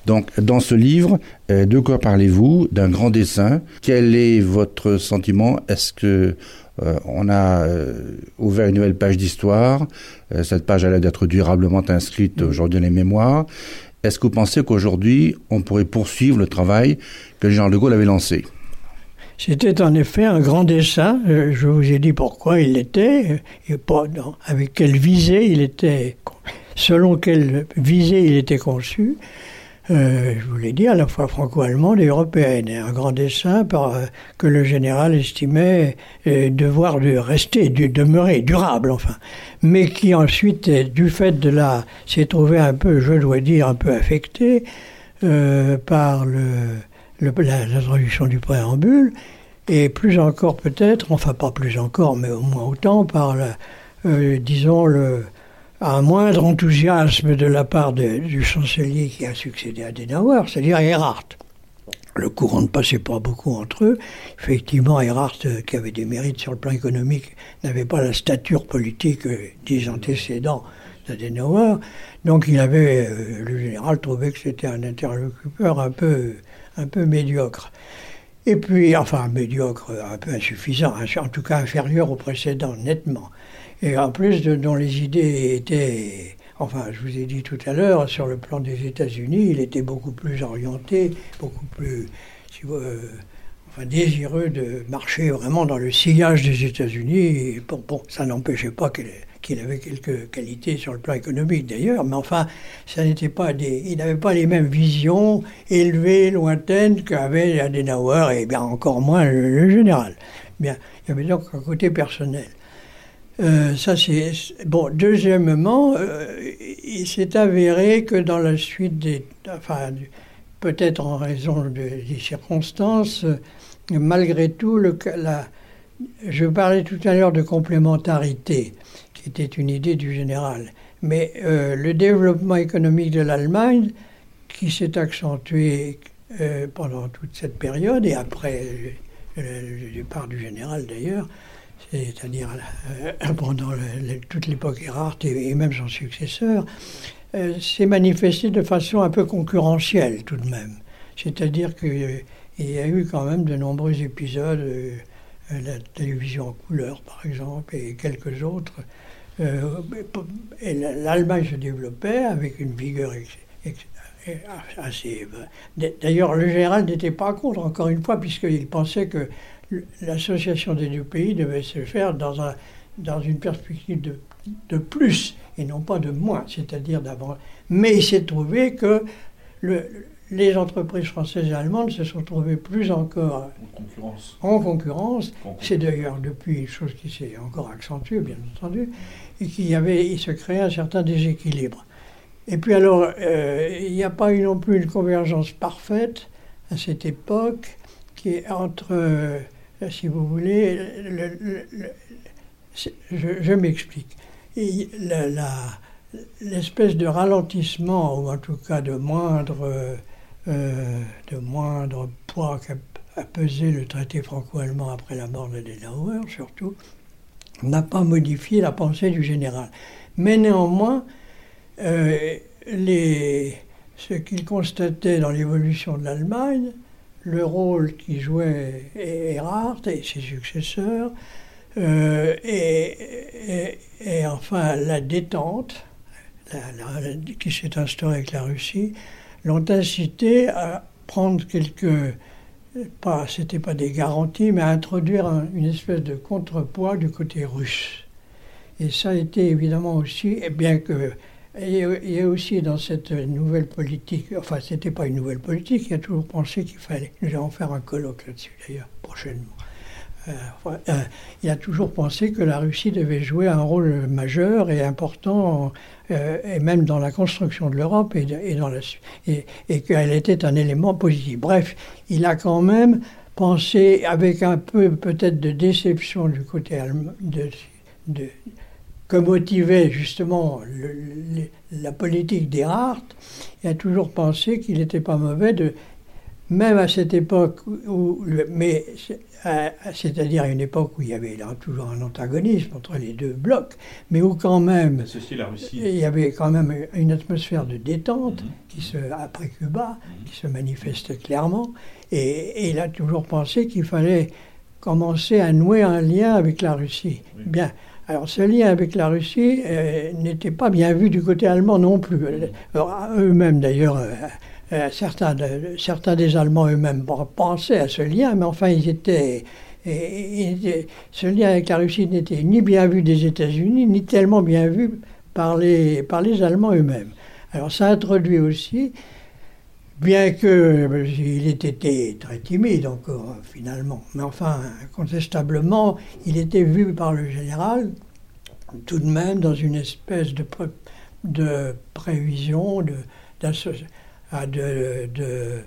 Donc dans ce livre, euh, de quoi parlez-vous? D'un grand dessin. Quel est votre sentiment? Est-ce que euh, on a euh, ouvert une nouvelle page d'histoire. Euh, cette page a l'air d'être durablement inscrite aujourd'hui dans les mémoires. Est-ce que vous pensez qu'aujourd'hui, on pourrait poursuivre le travail que Jean de Gaulle avait lancé? C'était en effet un grand dessin. Je vous ai dit pourquoi il l'était, et pas avec quelle visée il était, selon quelle visée il était conçu. Euh, je vous l'ai dit, à la fois franco-allemande et européenne. Un grand dessin par, euh, que le général estimait euh, devoir de rester, de demeurer durable, enfin. Mais qui ensuite, du fait de la, s'est trouvé un peu, je dois dire, un peu affecté par la, traduction du préambule, et plus encore peut-être, enfin pas plus encore, mais au moins autant, par, euh, disons, le, un moindre enthousiasme de la part du chancelier qui a succédé à Adenauer, c'est-à-dire Erhard. Le courant ne passait pas beaucoup entre eux. Effectivement, Erhard, euh, qui avait des mérites sur le plan économique, n'avait pas la stature politique euh, des antécédents d'Adenauer. Donc il avait, euh, le général trouvait que c'était un interlocuteur un peu, un peu médiocre. Et puis, enfin, médiocre, un peu insuffisant, en tout cas inférieur au précédent, nettement. Et en plus, dont les idées étaient Enfin, je vous ai dit tout à l'heure, sur le plan des États-Unis, il était beaucoup plus orienté, beaucoup plus euh, enfin, désireux de marcher vraiment dans le sillage des États-Unis. Bon, bon, ça n'empêchait pas qu'il avait quelques qualités sur le plan économique d'ailleurs, mais enfin, ça n'était pas des, il n'avait pas les mêmes visions élevées, lointaines qu'avait Adenauer et bien encore moins le, le général. Bien, il y avait donc un côté personnel. Euh, ça c'est bon. Deuxièmement, euh, il s'est avéré que dans la suite des, enfin, peut-être en raison des circonstances, malgré tout, je parlais tout à l'heure de complémentarité, qui était une idée du général. Mais euh, le développement économique de l'Allemagne, qui s'est accentué pendant toute cette période et après le départ du général d'ailleurs, c'est-à-dire euh, pendant toute l'époque Erhard et, même son successeur, euh, s'est manifesté de façon un peu concurrentielle tout de même. C'est-à-dire qu'il y a eu quand même de nombreux épisodes, euh, la télévision en couleur par exemple, et quelques autres. et l'Allemagne se développait avec une vigueur assez. D'ailleurs, le général n'était pas contre, encore une fois, puisqu'il pensait que l'association des deux pays devait se faire dans, un, dans une perspective de, de plus et non pas de moins, c'est-à-dire d'avant. Mais il s'est trouvé que le, les entreprises françaises et allemandes se sont trouvées plus encore en concurrence. C'est d'ailleurs depuis une chose qui s'est encore accentuée, bien entendu, et qu'il y avait, il se créait un certain déséquilibre. Et puis alors, euh, il n'y a pas eu non plus une convergence parfaite à cette époque qui est entre si vous voulez, je, m'explique. L'espèce de ralentissement, ou en tout cas de moindre, euh, poids qu'a pesé le traité franco-allemand après la mort de Denauer, surtout, n'a pas modifié la pensée du général. Mais néanmoins, euh, ce qu'il constatait dans l'évolution de l'Allemagne, le rôle qui jouait Erhard et ses successeurs, euh, et, enfin la détente qui s'est instaurée avec la Russie, l'ont incité à prendre quelques, pas, c'était pas des garanties, mais à introduire une espèce de contrepoids du côté russe. Et ça a été évidemment aussi, bien que il y a aussi dans cette nouvelle politique, enfin, c'était pas une nouvelle politique, il a toujours pensé qu'il fallait. Nous allons faire un colloque là-dessus d'ailleurs, prochainement. Euh, euh, il a toujours pensé que la Russie devait jouer un rôle majeur et important, euh, et même dans la construction de l'Europe et, et, qu'elle était un élément positif. Bref, il a quand même pensé, avec un peu peut-être de déception du côté allemand, de que motivait justement la politique d'Erhardt, il a toujours pensé qu'il n'était pas mauvais de, même à cette époque où, mais c'est-à-dire à une époque où il y avait là, toujours un antagonisme entre les deux blocs, mais où quand même il y avait quand même une atmosphère de détente mhm. qui se après Cuba qui se manifestait clairement, et, il a toujours pensé qu'il fallait commencer à nouer un lien avec la Russie. Bien. Alors ce lien avec la Russie euh, n'était pas bien vu du côté allemand non plus. Eux-mêmes d'ailleurs, euh, euh, certains, certains des Allemands eux-mêmes pensaient à ce lien, mais enfin ils étaient, ce lien avec la Russie n'était ni bien vu des États-Unis, ni tellement bien vu par les, par les Allemands eux-mêmes. Alors ça introduit aussi bien qu'il ait été très timide encore finalement. Mais enfin, incontestablement, il était vu par le général tout de même dans une espèce de, prévision, de, de,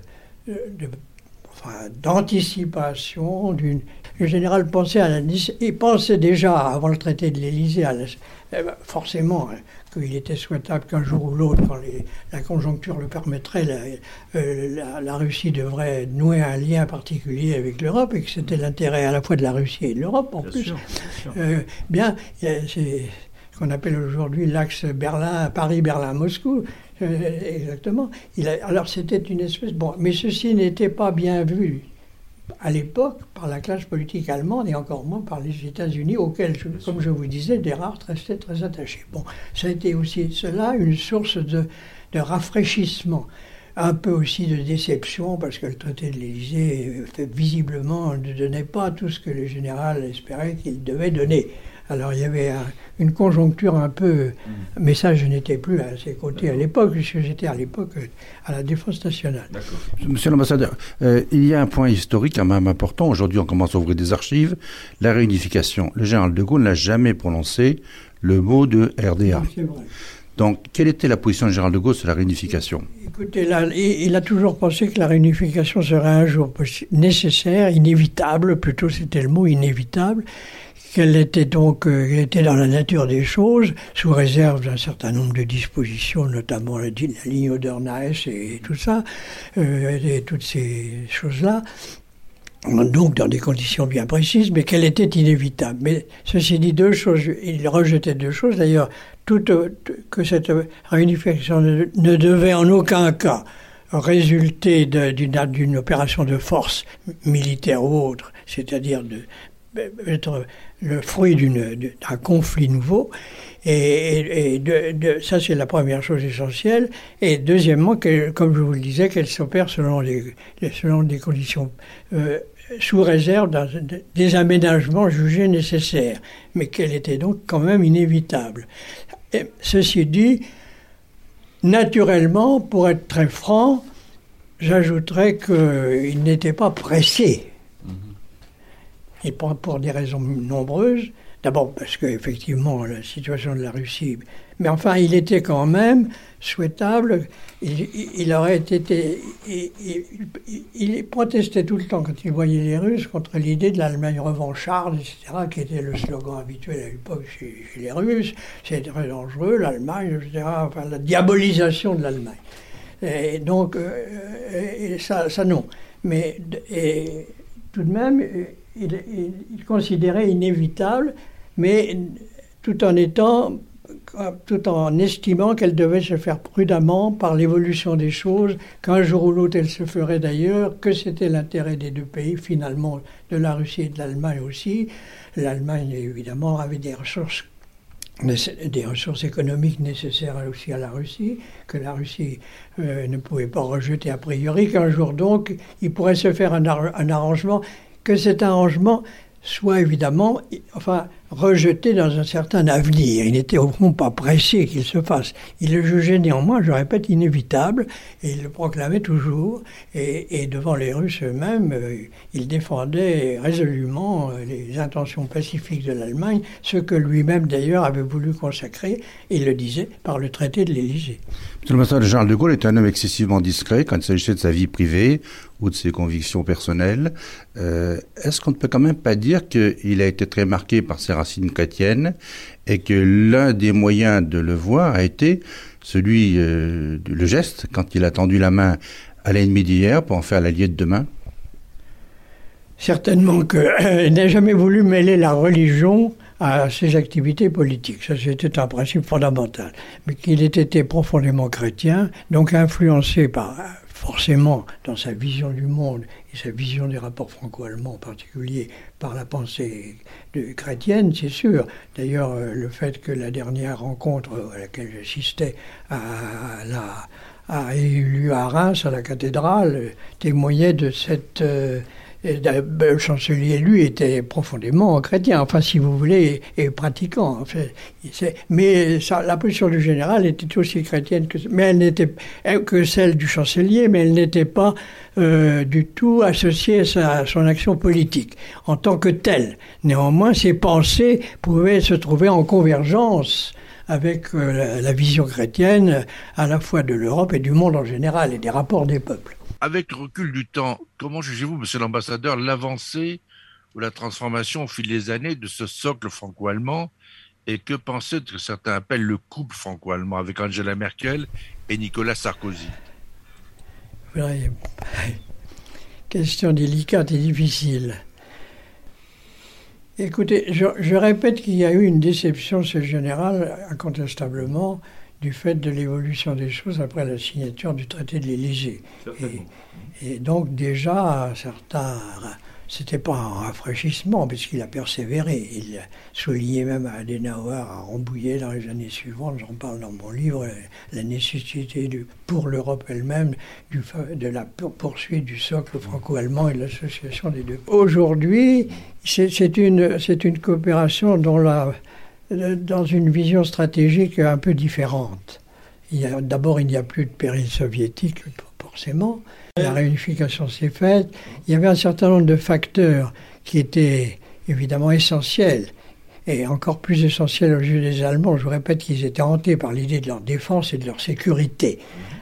d'anticipation. Le général pensait à la, il pensait déjà avant le traité de l'Élysée, ben, forcément, hein, qu'il était souhaitable qu'un jour ou l'autre, quand la conjoncture le permettrait, euh, la, Russie devrait nouer un lien particulier avec l'Europe et que c'était l'intérêt à la fois de la Russie et de l'Europe en plus. Euh, bien, c'est ce qu'on appelle aujourd'hui l'axe Berlin, Paris, Berlin, Moscou. Euh, exactement. Il alors c'était une espèce. Bon, mais ceci n'était pas bien vu à l'époque par la classe politique allemande et encore moins par les États-Unis, auxquels, comme je vous disais, Descartes restait très attaché. Bon, ça a été aussi cela une source de, de rafraîchissement, un peu aussi de déception, parce que le traité de l'Élysée, euh, visiblement, ne donnait pas tout ce que le général espérait qu'il devait donner. Alors il y avait une conjoncture un peu... Mais ça, je n'étais plus à ses côtés à l'époque, puisque j'étais à l'époque à la Défense nationale. Monsieur l'ambassadeur, euh, il y a un point historique quand même important. Aujourd'hui, on commence à ouvrir des archives. La réunification. Le général de Gaulle n'a jamais prononcé le mot de RDA. Donc, quelle était la position du général de Gaulle sur la réunification? Écoutez, il a toujours pensé que la réunification serait un jour nécessaire, inévitable, plutôt c'était le mot inévitable, qu'elle était donc euh, était dans la nature des choses, sous réserve d'un certain nombre de dispositions, notamment la, ligne Odernaes et, tout ça, euh, et toutes ces choses-là. Donc dans des conditions bien précises, mais qu'elle était inévitable. Mais ceci dit, deux choses, il rejetait deux choses. D'ailleurs, que cette réunification ne, ne devait en aucun cas résulter d'une opération de force militaire ou autre, c'est-à-dire de être le fruit d'un conflit nouveau. Et, ça, c'est la première chose essentielle. Et deuxièmement, comme je vous le disais, qu'elle s'opère selon, les, selon des conditions euh, sous réserve des aménagements jugés nécessaires, mais qu'elle était donc quand même inévitable. ceci dit, naturellement, pour être très franc, j'ajouterais qu'il n'était pas pressé et pour, des raisons nombreuses. D'abord parce qu'effectivement, la situation de la Russie. Mais enfin, il était quand même souhaitable. Il, aurait été. Il, protestait tout le temps quand il voyait les Russes contre l'idée de l'Allemagne revancharde, etc., qui était le slogan habituel à l'époque chez, les Russes. C'est très dangereux, l'Allemagne, etc., enfin, la diabolisation de l'Allemagne. Et donc, euh, ça, non. Mais tout de même il, considérait inévitable, mais tout en étant tout en estimant qu'elle devait se faire prudemment par l'évolution des choses, qu'un jour ou l'autre elle se ferait d'ailleurs, que c'était l'intérêt des deux pays, finalement de la Russie et de l'Allemagne aussi. L'Allemagne, évidemment, avait des ressources, des ressources économiques nécessaires aussi à la Russie, que la Russie euh, ne pouvait pas rejeter a priori, qu'un jour donc il pourrait se faire un arrangement que cet arrangement soit évidemment rejeté dans un certain avenir. Il n'était au fond pas pressé qu'il se fasse. Il le jugeait néanmoins, je répète, inévitable, et il le proclamait toujours. Et, devant les Russes eux-mêmes, euh, il défendait résolument les intentions pacifiques de l'Allemagne, ce que lui-même d'ailleurs avait voulu consacrer, il le disait, par le traité de l'Élysée. Monsieur le Charles de Gaulle est un homme excessivement discret quand il s'agissait de sa vie privée ou de ses convictions personnelles. Euh, est-ce qu'on ne peut quand même pas dire qu'il a été très marqué par ses racines chrétiennes et que l'un des moyens de le voir a été celui, euh, le geste, quand il a tendu la main à l'ennemi d'hier pour en faire l'allié de demain Certainement qu'il n'a jamais voulu mêler la religion à ses activités politiques. Ça, c'était un principe fondamental. Mais qu'il était profondément chrétien, donc influencé par, forcément, dans sa vision du monde sa vision des rapports franco-allemands en particulier, par la pensée chrétienne, c'est sûr. D'ailleurs, euh, le fait que la dernière rencontre à laquelle j'assistais à, la a eu lieu à Reims, à la cathédrale, témoignait de cette euh, le chancelier, lui, était profondément chrétien, enfin, si vous voulez, et, pratiquant. mais la position du général était aussi chrétienne que, mais elle n'était que celle du chancelier, mais elle n'était pas euh, du tout associée à, son action politique en tant que telle. Néanmoins, ses pensées pouvaient se trouver en convergence avec euh, la vision chrétienne à la fois de l'Europe et du monde en général et des rapports des peuples. Avec le recul du temps, comment jugez-vous, monsieur l'ambassadeur, l'avancée ou la transformation au fil des années de ce socle franco-allemand et que pensez de ce que certains appellent le couple franco-allemand avec Angela Merkel et Nicolas Sarkozy? Question délicate et difficile. Écoutez, je, répète qu'il y a eu une déception ce général, incontestablement, du fait de l'évolution des choses après la signature du traité de l'Élysée. Et, et, donc déjà, certains c'était pas un rafraîchissement, puisqu'il a persévéré. Il soulignait même à Adenauer, à Rambouillet dans les années suivantes, j'en parle dans mon livre, la nécessité du, pour l'Europe elle-même de la poursuite du socle franco-allemand et de l'association des deux. Aujourd'hui, c'est une, une coopération dont la, dans une vision stratégique un peu différente. D'abord, il n'y a plus de péril soviétique, forcément. La réunification s'est faite. Il y avait un certain nombre de facteurs qui étaient évidemment essentiels et encore plus essentiels aux yeux des Allemands. Je vous répète qu'ils étaient hantés par l'idée de leur défense et de leur sécurité.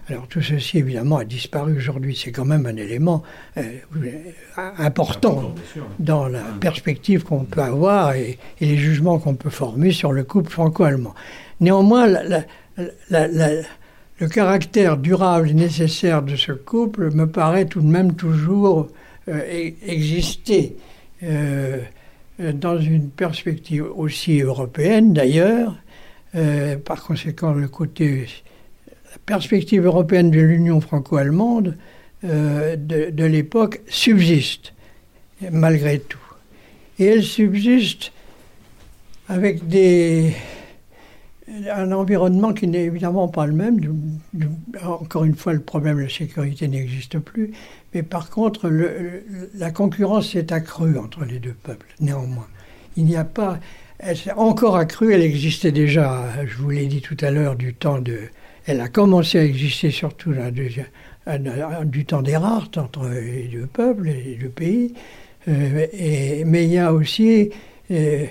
Alors tout ceci évidemment a disparu aujourd'hui. C'est quand même un élément euh, important dans la perspective qu'on peut avoir et, les jugements qu'on peut former sur le couple franco-allemand. Néanmoins, la, le caractère durable et nécessaire de ce couple me paraît tout de même toujours euh, e-, exister euh, dans une perspective aussi européenne d'ailleurs. Euh, par conséquent, le côté, la perspective européenne de l'Union franco-allemande de, de l'époque subsiste malgré tout. Et elle subsiste avec des, un environnement qui n'est évidemment pas le même. encore une fois, le problème de la sécurité n'existe plus. Mais par contre, la concurrence s'est accrue entre les deux peuples, néanmoins. Il n'y a pas. Elle s'est encore accrue, elle existait déjà, je vous l'ai dit tout à l'heure, du temps de. Elle a commencé à exister surtout du temps des rares entre les deux peuples, les deux pays. Euh, mais il y a aussi euh,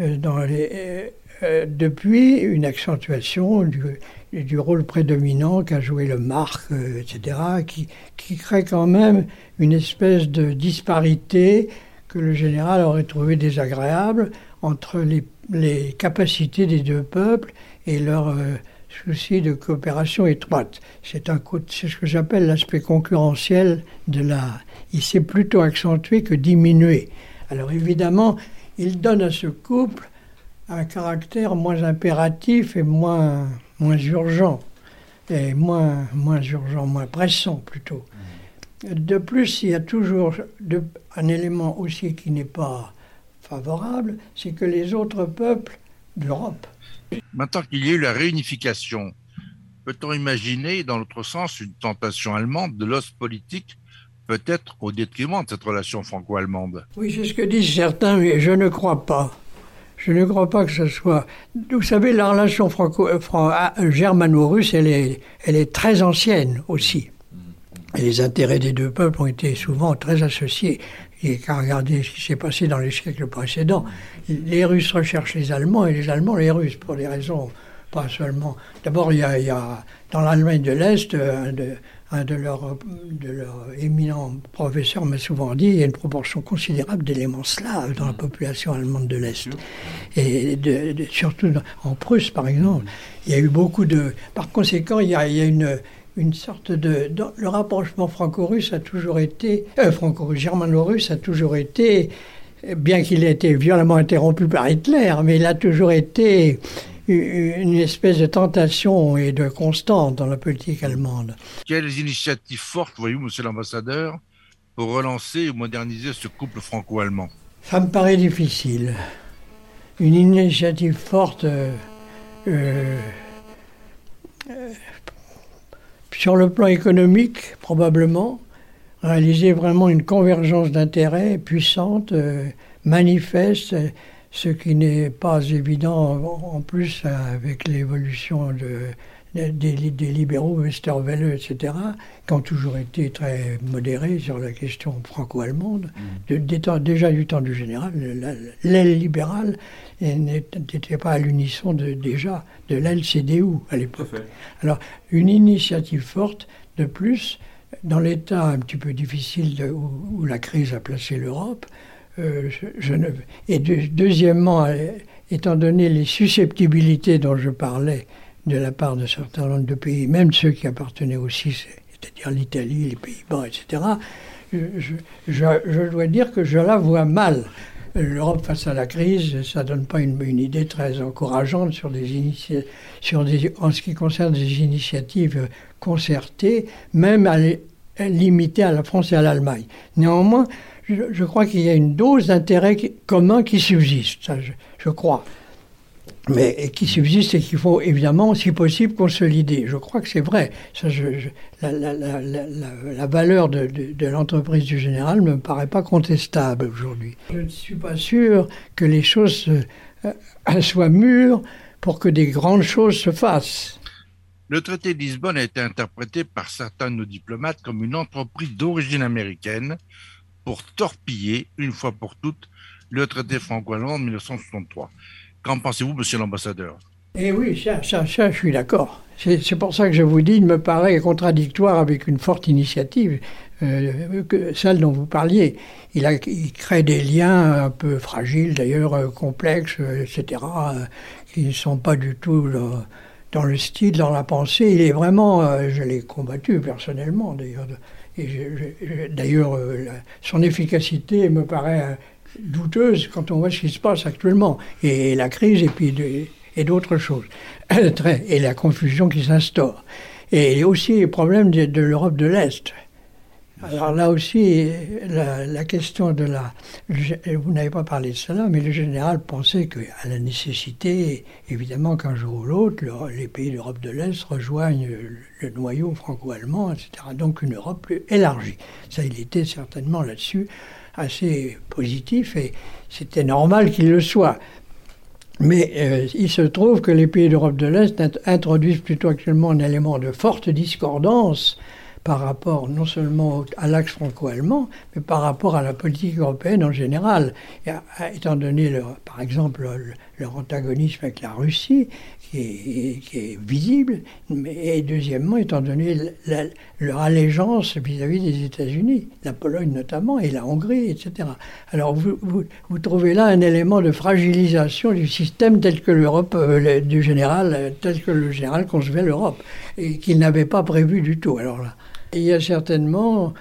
euh, dans les euh, depuis une accentuation du, rôle prédominant qu'a joué le marque, euh, etc., qui, crée quand même une espèce de disparité que le général aurait trouvé désagréable entre les, capacités des deux peuples et leur euh, souci de coopération étroite. C'est ce que j'appelle l'aspect concurrentiel de la. Il s'est plutôt accentué que diminué. Alors évidemment, il donne à ce couple un caractère moins impératif et moins, moins urgent, et moins, moins urgent, moins pressant plutôt. De plus, il y a toujours un élément aussi qui n'est pas favorable, c'est que les autres peuples d'Europe. Maintenant qu'il y a eu la réunification, peut-on imaginer, dans l'autre sens, une tentation allemande de l'os politique peut-être au détriment de cette relation franco-allemande? Oui, c'est ce que disent certains, mais je ne crois pas. Je ne crois pas que ce soit. Vous savez, la relation euh, ah, germano-russe, elle est, elle est très ancienne aussi. Et les intérêts des deux peuples ont été souvent très associés. Et qu'à regarder ce qui s'est passé dans les siècles précédents, les Russes recherchent les Allemands et les Allemands les Russes pour des raisons pas seulement. D'abord, il, y a, dans l'Allemagne de l'Est un de, un de leurs de leur éminents professeurs m'a souvent dit il y a une proportion considérable d'éléments slaves dans la population allemande de l'Est. Et surtout en Prusse, par exemple, il y a eu beaucoup de. Par conséquent, il y a, il y a une, une sorte de. le rapprochement franco-russe a toujours été. Euh, franco-russe, germano-russe a toujours été. Bien qu'il ait été violemment interrompu par Hitler, mais il a toujours été une espèce de tentation et de constante dans la politique allemande. Quelles initiatives fortes voyez-vous, monsieur l'ambassadeur, pour relancer ou moderniser ce couple franco-allemand? Ça me paraît difficile. Une initiative forte euh, euh, sur le plan économique, probablement, réaliser vraiment une convergence d'intérêts puissante, euh, manifeste ce qui n'est pas évident en plus avec l'évolution de, des, libéraux, Westerwelle, etc., qui ont toujours été très modérés sur la question franco-allemande. Mm. déjà du temps du général, l'aile libérale n'était pas à l'unisson de, déjà de l'aile CDU à l'époque. Alors, une initiative forte de plus dans l'état un petit peu difficile où, la crise a placé l'Europe, euh, ne, et deuxièmement, étant donné les susceptibilité dont je parlais de la part de certains nombre de pays, même ceux qui appartenaient aussi, c'est-à-dire l'Italie, les Pays-Bas, etc., je, dois dire que je la vois mal. L'Europe face à la crise, ça donne pas une, idée très encourageante sur des sur en ce qui concerne des initiatives concertées, même à, limitées à la France et à l'Allemagne. Néanmoins, je, crois qu'il y a une dose d'intérêt commun qui subsiste, je crois mais qui subsiste et qu'il faut évidemment, si possible, consolider. Je crois que c'est vrai. La, valeur de, l'entreprise du général ne me paraît pas contestable aujourd'hui. Je ne suis pas sûr que les choses euh, soient mûres pour que des grandes choses se fassent. Le traité de Lisbonne a été interprété par certains de nos diplomates comme une entreprise d'origine américaine pour torpiller, une fois pour toutes, le traité franco-allemand de 1963. Qu'en pensez-vous, monsieur l'ambassadeur? Eh oui, ça, je suis d'accord. C'est pour ça que je vous dis, il me paraît contradictoire avec une forte initiative, euh, celle dont vous parliez. Il, crée des liens un peu fragiles, d'ailleurs euh, complexes, euh, etc., qui ne sont pas du tout dans le style, dans la pensée. Il est vraiment, je l'ai combattu personnellement, d'ailleurs. D'ailleurs, son efficacité me paraît douteuse quand on voit ce qui se passe actuellement, et la crise et puis et d'autres choses, *coughs* et la confusion qui s'instaure. Et aussi les problèmes de, l'Europe de l'Est. Alors là aussi, la, question de la... Vous n'avez pas parlé de cela, mais le général pensait qu'à la nécessité, évidemment qu'un jour ou l'autre, les pays d'Europe de l'Est rejoignent le noyau franco-allemand, etc. Donc une Europe plus élargie. Ça, il était certainement là-dessus assez positif et c'était normal qu'il le soit. Mais euh, il se trouve que les pays d'Europe de l'Est introduisent plutôt actuellement un élément de forte discordance par rapport non seulement à l'axe franco-allemand, mais par rapport à la politique européenne en général. étant donné, par exemple, leur antagonisme avec la Russie, qui est, visible, et deuxièmement, étant donné leur allégeance vis-à-vis des États-Unis, la Pologne notamment, et la Hongrie, etc. Alors vous, trouvez là un élément de fragilisation du système tel que l'Europe, euh, du général, tel que le général concevait l'Europe, et qu'il n'avait pas prévu du tout. Alors là, il y a certainement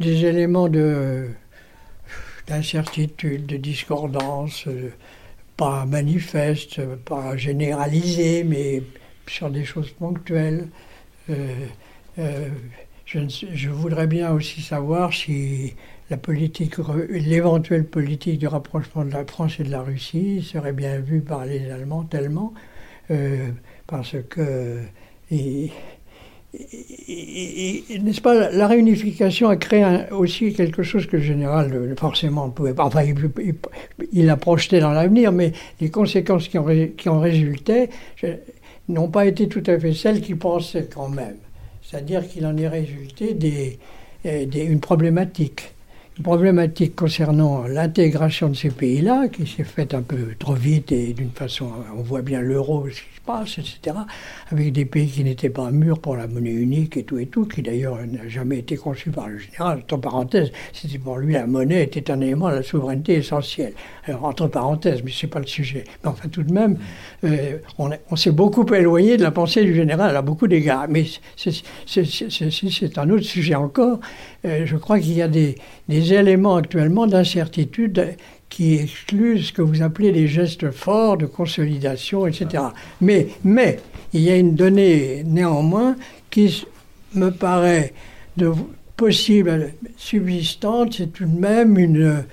des éléments de d'incertitude, de discordance. Euh, pas manifeste, pas généralisé, mais sur des choses ponctuelles. Euh, euh, je, voudrais bien aussi savoir si la politique, l'éventuelle politique de rapprochement de la France et de la Russie serait bien vue par les Allemands tellement, parce que n'est-ce pas, la réunification a créé aussi quelque chose que le général, forcément, ne pouvait pas. Enfin, il, a projeté dans l'avenir, mais les conséquences qui en, résultaient n'ont pas été tout à fait celles qu'il pensait quand même. C'est-à-dire qu'il en est résulté euh, une problématique. Une problématique concernant l'intégration de ces pays-là, qui s'est faite un peu trop vite et d'une façon. On voit bien l'euro, passe, etc., avec des pays qui n'étaient pas mûrs pour la monnaie unique et tout et tout, qui d'ailleurs n'a jamais été conçu par le général. Entre parenthèses, c'était pour lui la monnaie était un élément de la souveraineté essentielle. Alors entre parenthèses, mais c'est pas le sujet. Mais enfin tout de même, euh, on, s'est beaucoup éloigné de la pensée du général à beaucoup d'égards. Mais c'est un autre sujet encore. Euh, je crois qu'il y a des, éléments actuellement d'incertitude qui excluent ce que vous appelez les gestes forts de consolidation, etc. Mais, mais il y a une donnée néanmoins qui me paraît possible, subsistante, c'est tout de même une,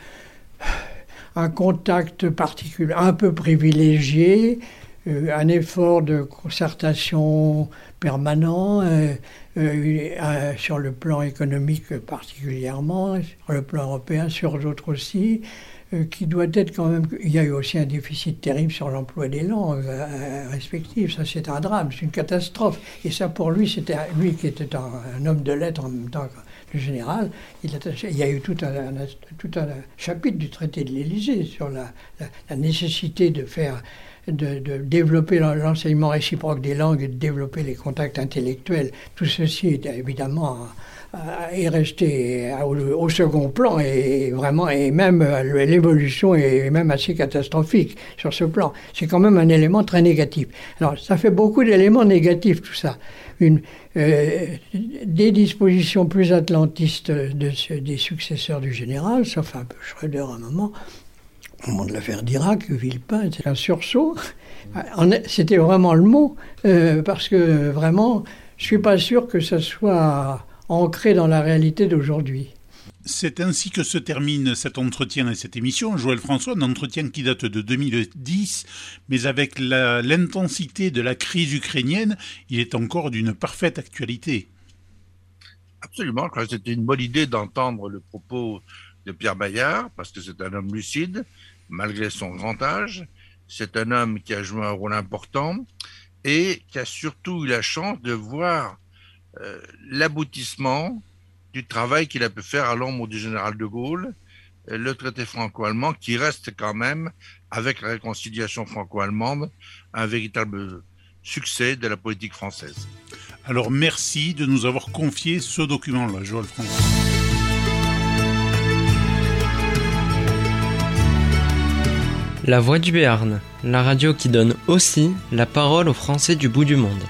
un contact particulier, un peu privilégié, euh, un effort de concertation permanent euh, euh, sur le plan économique particulièrement, sur le plan européen, sur d'autres aussi, euh, qui doit être quand même. Il y a eu aussi un déficit terrible sur l'emploi des langues respectives. Ça, c'est un drame, c'est une catastrophe. Et ça, pour lui, c'était lui qui était un, homme de lettres en même temps que le général. Il, il y a eu tout un, tout un chapitre du traité de l'Élysée sur la, nécessité de faire de, développer l'enseignement réciproque des langues et de développer les contacts intellectuels. Tout ceci est évidemment est resté au, second plan et vraiment et même l'évolution est même assez catastrophique sur ce plan. C'est quand même un élément très négatif. Alors ça fait beaucoup d'éléments négatifs tout ça. Euh, des dispositions plus atlantistes de, des successeurs du général, sauf un peu Schröder à un moment, au moment de l'affaire d'Irak, Villepin, c'est un sursaut. C'était vraiment le mot, euh, parce que vraiment, je suis pas sûr que ce soit ancré dans la réalité d'aujourd'hui. C'est ainsi que se termine cet entretien et cette émission. Joël François, un entretien qui date de 2010, mais avec l'intensité de la crise ukrainienne, il est encore d'une parfaite actualité. Absolument, c'était une bonne idée d'entendre le propos de Pierre Bayard, parce que c'est un homme lucide, malgré son grand âge. C'est un homme qui a joué un rôle important et qui a surtout eu la chance de voir euh, l'aboutissement du travail qu'il a pu faire à l'ombre du général de Gaulle, euh, le traité franco-allemand, qui reste quand même, avec la réconciliation franco-allemande, un véritable succès de la politique française. Alors merci de nous avoir confié ce document-là, Joël François. La Voix du Béarn, la radio qui donne aussi la parole aux Français du bout du monde.